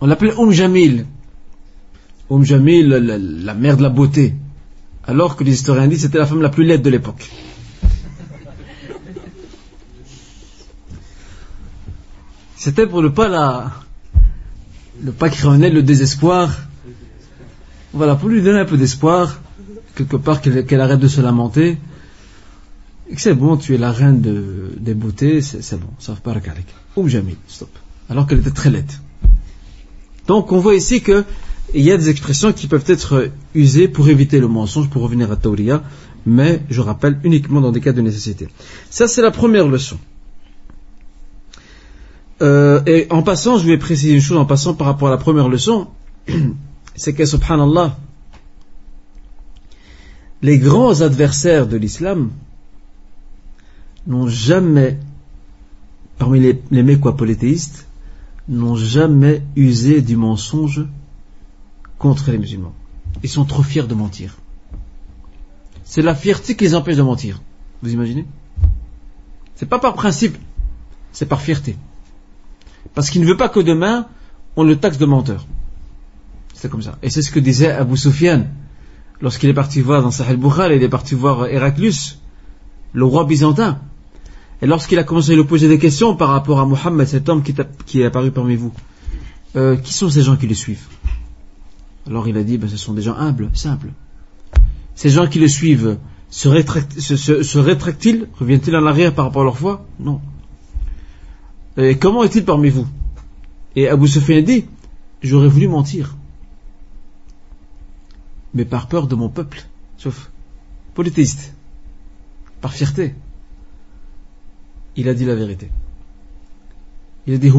On l'appelait Oum Jamil. Oum Jamil, la, mère de la beauté. Alors que les historiens disent que c'était la femme la plus laide de l'époque. C'était pour ne pas la, ne pas elle le désespoir voilà, pour lui donner un peu d'espoir, quelque part qu'elle arrête de se lamenter, c'est bon, tu es la reine de, des beautés, c'est bon, ça va pas. Ou jamais, stop. Alors qu'elle était très laide. Donc on voit ici que il y a des expressions qui peuvent être usées pour éviter le mensonge, pour revenir à Tauria, mais je rappelle uniquement dans des cas de nécessité. Ça c'est la première leçon. Euh, et en passant, je vais préciser une chose en passant par rapport à la première leçon. c'est que, subhanallah, les grands adversaires de l'islam n'ont jamais, parmi les, les n'ont jamais usé du mensonge contre les musulmans. Ils sont trop fiers de mentir. C'est la fierté qui les empêche de mentir. Vous imaginez? C'est pas par principe, c'est par fierté. Parce qu'il ne veut pas que demain, on le taxe de menteur. C'est comme ça. Et c'est ce que disait Abu Sufyan lorsqu'il est parti voir dans Sahel Bukhari, il est parti voir Héraclius, le roi byzantin. Et lorsqu'il a commencé à lui poser des questions par rapport à Mohammed, cet homme qui, est apparu parmi vous, euh, qui sont ces gens qui le suivent? Alors il a dit, ben, ce sont des gens humbles, simples. Ces gens qui le suivent, se, rétractent-ils? Reviennent-ils en arrière par rapport à leur foi? Non. Et comment est-il parmi vous? Et Abu Sufyan dit, j'aurais voulu mentir mais par peur de mon peuple, sauf polythéiste, par fierté. Il a dit la vérité. Il a dit.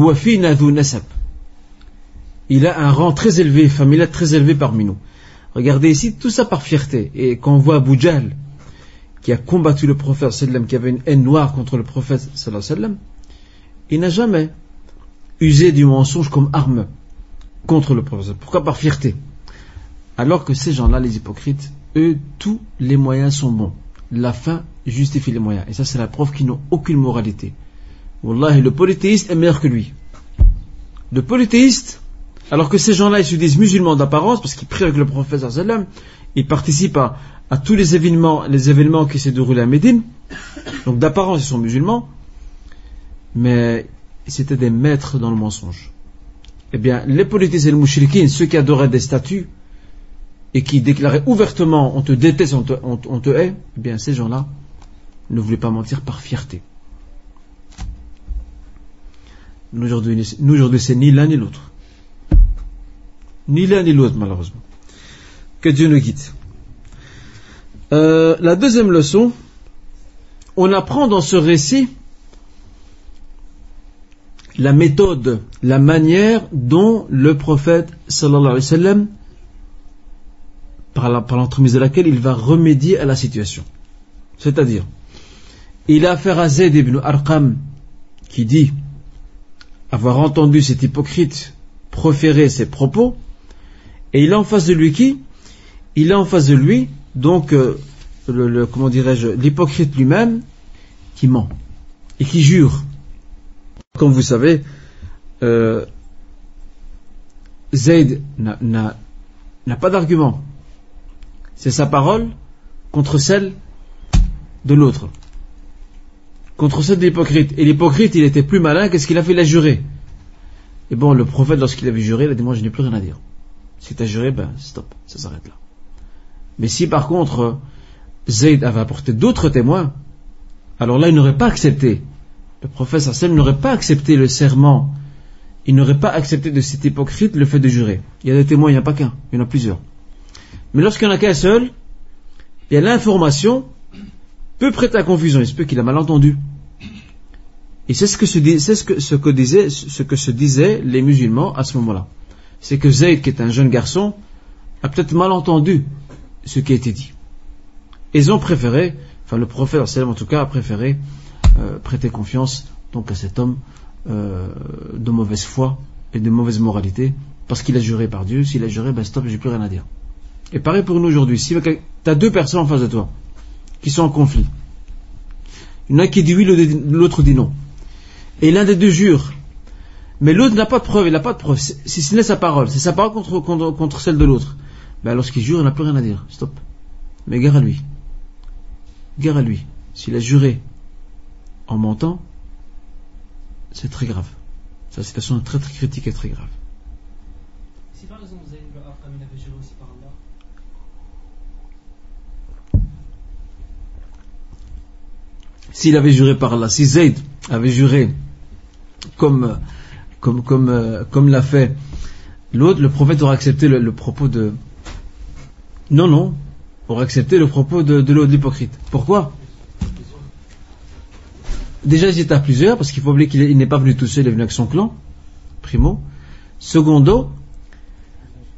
Il a un rang très élevé, familial très élevé parmi nous. Regardez ici, tout ça par fierté. Et quand on voit Abu Jahl, qui a combattu le prophète sallam, qui avait une haine noire contre le prophète sallam, il n'a jamais usé du mensonge comme arme contre le prophète. Pourquoi par fierté? Alors que ces gens-là, les hypocrites, eux, tous les moyens sont bons. La fin justifie les moyens. Et ça, c'est la preuve qu'ils n'ont aucune moralité. Wallah, le polythéiste est meilleur que lui. Le polythéiste, alors que ces gens-là, ils se disent musulmans d'apparence, parce qu'ils prient avec le prophète ils participent à, tous les événements, les événements qui s'est déroulés à Médine. Donc d'apparence, ils sont musulmans, mais c'était des maîtres dans le mensonge. Eh bien, les polythéistes et les mouchriquins, ceux qui adoraient des statues, et qui déclaraient ouvertement on te déteste, on te, hait, eh bien ces gens-là ne voulaient pas mentir par fierté. Nous aujourd'hui, c'est ni l'un ni l'autre. Ni l'un ni l'autre, malheureusement. Que Dieu nous guide. Euh, la deuxième leçon, on apprend dans ce récit la méthode, la manière dont le prophète sallallahu alayhi wa sallam par l'entremise de laquelle il va remédier à la situation. C'est-à-dire, il a affaire à Zayd ibn Arqam qui dit avoir entendu cet hypocrite proférer ses propos, et il a en face de lui qui? Il a en face de lui, donc, euh, comment dirais-je, l'hypocrite lui-même qui ment et qui jure. Comme vous savez, euh, Zayd n'a pas d'argument c'est sa parole contre celle de l'autre. Contre celle de l'hypocrite. Et l'hypocrite, il était plus malin, qu'est-ce qu'il a fait Il a juré. Et bon, le prophète, lorsqu'il avait juré, il a dit, moi je n'ai plus rien à dire. Si tu as juré, ben stop, ça s'arrête là. Mais si par contre, Zayd avait apporté d'autres témoins, alors là, il n'aurait pas accepté. Le prophète Sassem n'aurait pas accepté le serment. Il n'aurait pas accepté de cet hypocrite le fait de jurer. Il y a des témoins, il n'y a pas qu'un, il y en a plusieurs. Mais lorsqu'il n'y en a qu'un seul, et l'information peut prêter à confusion. Il se peut qu'il a mal entendu. Et c'est ce que se, ce que, ce que, disait, ce que se disaient les musulmans à ce moment-là. C'est que Zayd, qui est un jeune garçon, a peut-être mal entendu ce qui a été dit. Ils ont préféré, enfin le prophète en tout cas a préféré euh, prêter confiance donc à cet homme euh, de mauvaise foi et de mauvaise moralité, parce qu'il a juré par Dieu. S'il a juré, ben stop, j'ai plus rien à dire. Et pareil pour nous aujourd'hui. Si tu deux personnes en face de toi qui sont en conflit, il y en a qui dit oui, l'autre dit non. Et l'un des deux jure. Mais l'autre n'a pas de preuve, il n'a pas de preuve. Si ce n'est sa parole, c'est sa parole contre, contre, celle de l'autre. Ben lorsqu'il jure, il n'a plus rien à dire. Stop. Mais gare à lui. Gare à lui. S'il a juré en mentant, c'est très grave. Sa situation est très très critique et très grave. Si par exemple vous avez juré aussi par s'il avait juré par Allah, si Zayd avait juré comme, comme, comme, euh, l'a fait l'autre, le prophète aurait accepté le, propos de. Non, non, aurait accepté le propos de, de l'autre, l'hypocrite. Pourquoi? Déjà, ils étaient à plusieurs, parce qu'il faut oublier qu'il n'est pas venu tout seul, il est venu avec son clan, primo. Secondo,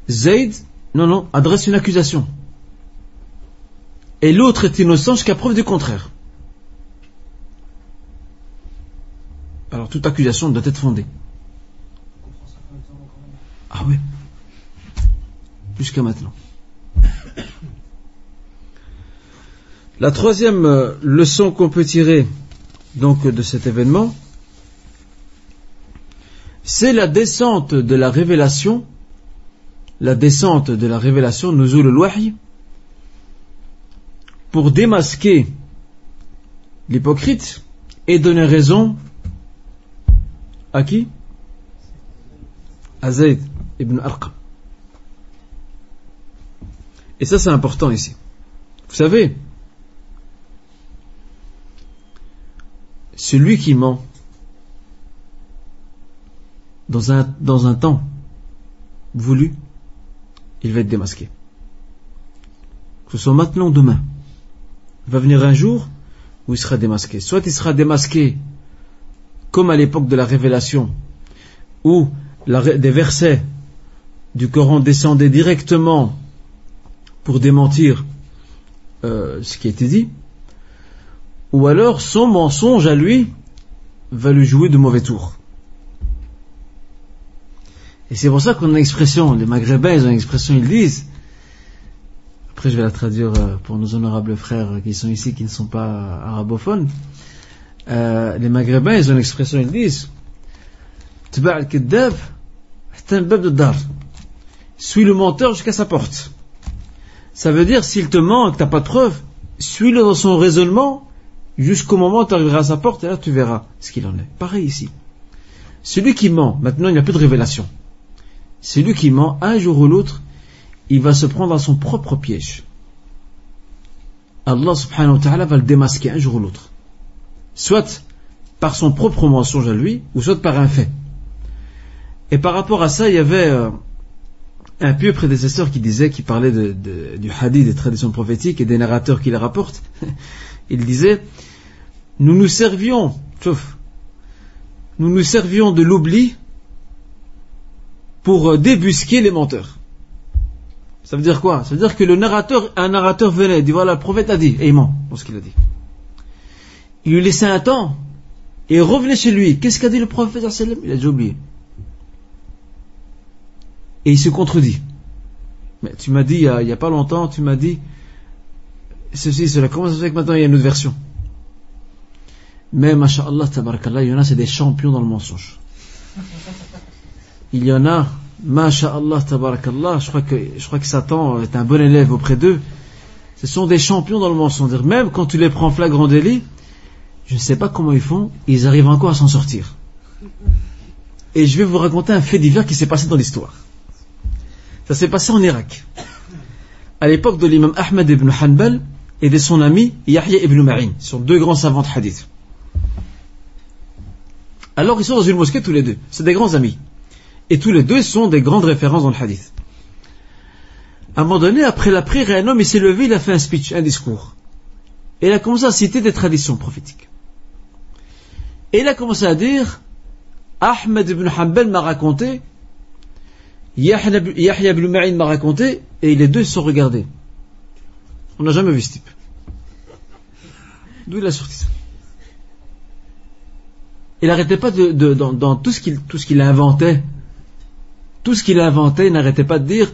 Zayd, non, non, adresse une accusation. et l'autre est innocent jusqu'à preuve du contraire. Alors toute accusation doit être fondée. Ah oui. Jusqu'à maintenant. La troisième euh, leçon qu'on peut tirer donc de cet événement, c'est la descente de la révélation, la descente de la révélation, Nuzul al-Wahy, pour démasquer l'hypocrite et donner raison à qui? À Zayd ibn Arqam. Et ça c'est important ici. Vous savez, celui qui ment dans un, dans un temps voulu, il va être démasqué. Que ce soit maintenant ou demain. Il va venir un jour où il sera démasqué. Soit il sera démasqué comme à l'époque de la révélation, où des versets du Coran descendaient directement pour démentir euh, ce qui été dit, ou alors son mensonge à lui va lui jouer de mauvais tours. Et c'est pour ça qu'on a une expression, les Maghrébins, ont une expression, ils disent, après je vais la traduire euh, pour nos honorables frères qui sont ici, qui ne sont pas arabophones, Euh, les Maghrébins, ils ont une expression, ils disent, Tba' al-kiddab, de dar. Suis le menteur jusqu'à sa porte. Ça veut dire, s'il te ment et que t'as pas de preuve, suis-le dans son raisonnement jusqu'au moment où tu arriveras à sa porte et là tu verras ce qu'il en est. Pareil ici. Celui qui ment, maintenant il n'y a plus de révélation. Celui qui ment, un jour ou l'autre, il va se prendre à son propre piège. Allah subhanahu wa ta'ala va le démasquer un jour ou l'autre. Soit par son propre mensonge à lui, ou soit par un fait. Et par rapport à ça, il y avait euh, un pieux prédécesseur qui disait, qui parlait du hadith, des traditions prophétiques et des narrateurs qui les rapportent. Il disait, nous nous servions, sauf, nous nous servions de l'oubli pour euh, débusquer les menteurs. Ça veut dire quoi? Ça veut dire que le narrateur, un narrateur venait, dit voilà, le prophète a dit, et il ment dans ce qu'il a dit. Il lui laissait un temps, et revenait chez lui. Qu'est-ce qu'a dit le prophète Il a déjà oublié. Et il se contredit. Mais tu m'as dit, il y a, pas longtemps, tu m'as dit, ceci, cela. Comment ça se fait que maintenant il y a une autre version Mais, masha'Allah, tabarakallah, il y en a, c'est des champions dans le mensonge. Il y en a, masha'Allah, tabarakallah, je crois que, je crois que Satan est un bon élève auprès d'eux. Ce sont des champions dans le mensonge. Même quand tu les prends en flagrant délit, je ne sais pas comment ils font, ils arrivent encore à s'en sortir. Et je vais vous raconter un fait divers qui s'est passé dans l'histoire. Ça s'est passé en Irak. À l'époque de l'imam Ahmed ibn Hanbal et de son ami Yahya ibn Ma'in, sont deux grands savants de hadith. Alors ils sont dans une mosquée tous les deux. C'est des grands amis. Et tous les deux sont des grandes références dans le hadith. À un moment donné, après la prière, un homme s'est levé, il a fait un speech, un discours. Et il a commencé à citer des traditions prophétiques. Et il a commencé à dire Ahmed ibn Hanbal m'a raconté, Yahya ibn Ma'in m'a raconté, et les deux se sont regardés. On n'a jamais vu ce type. D'où il a sorti ça? Il n'arrêtait pas de, de- dans, dans tout ce qu'il tout ce qu'il inventait, tout ce qu'il inventait, il n'arrêtait pas de dire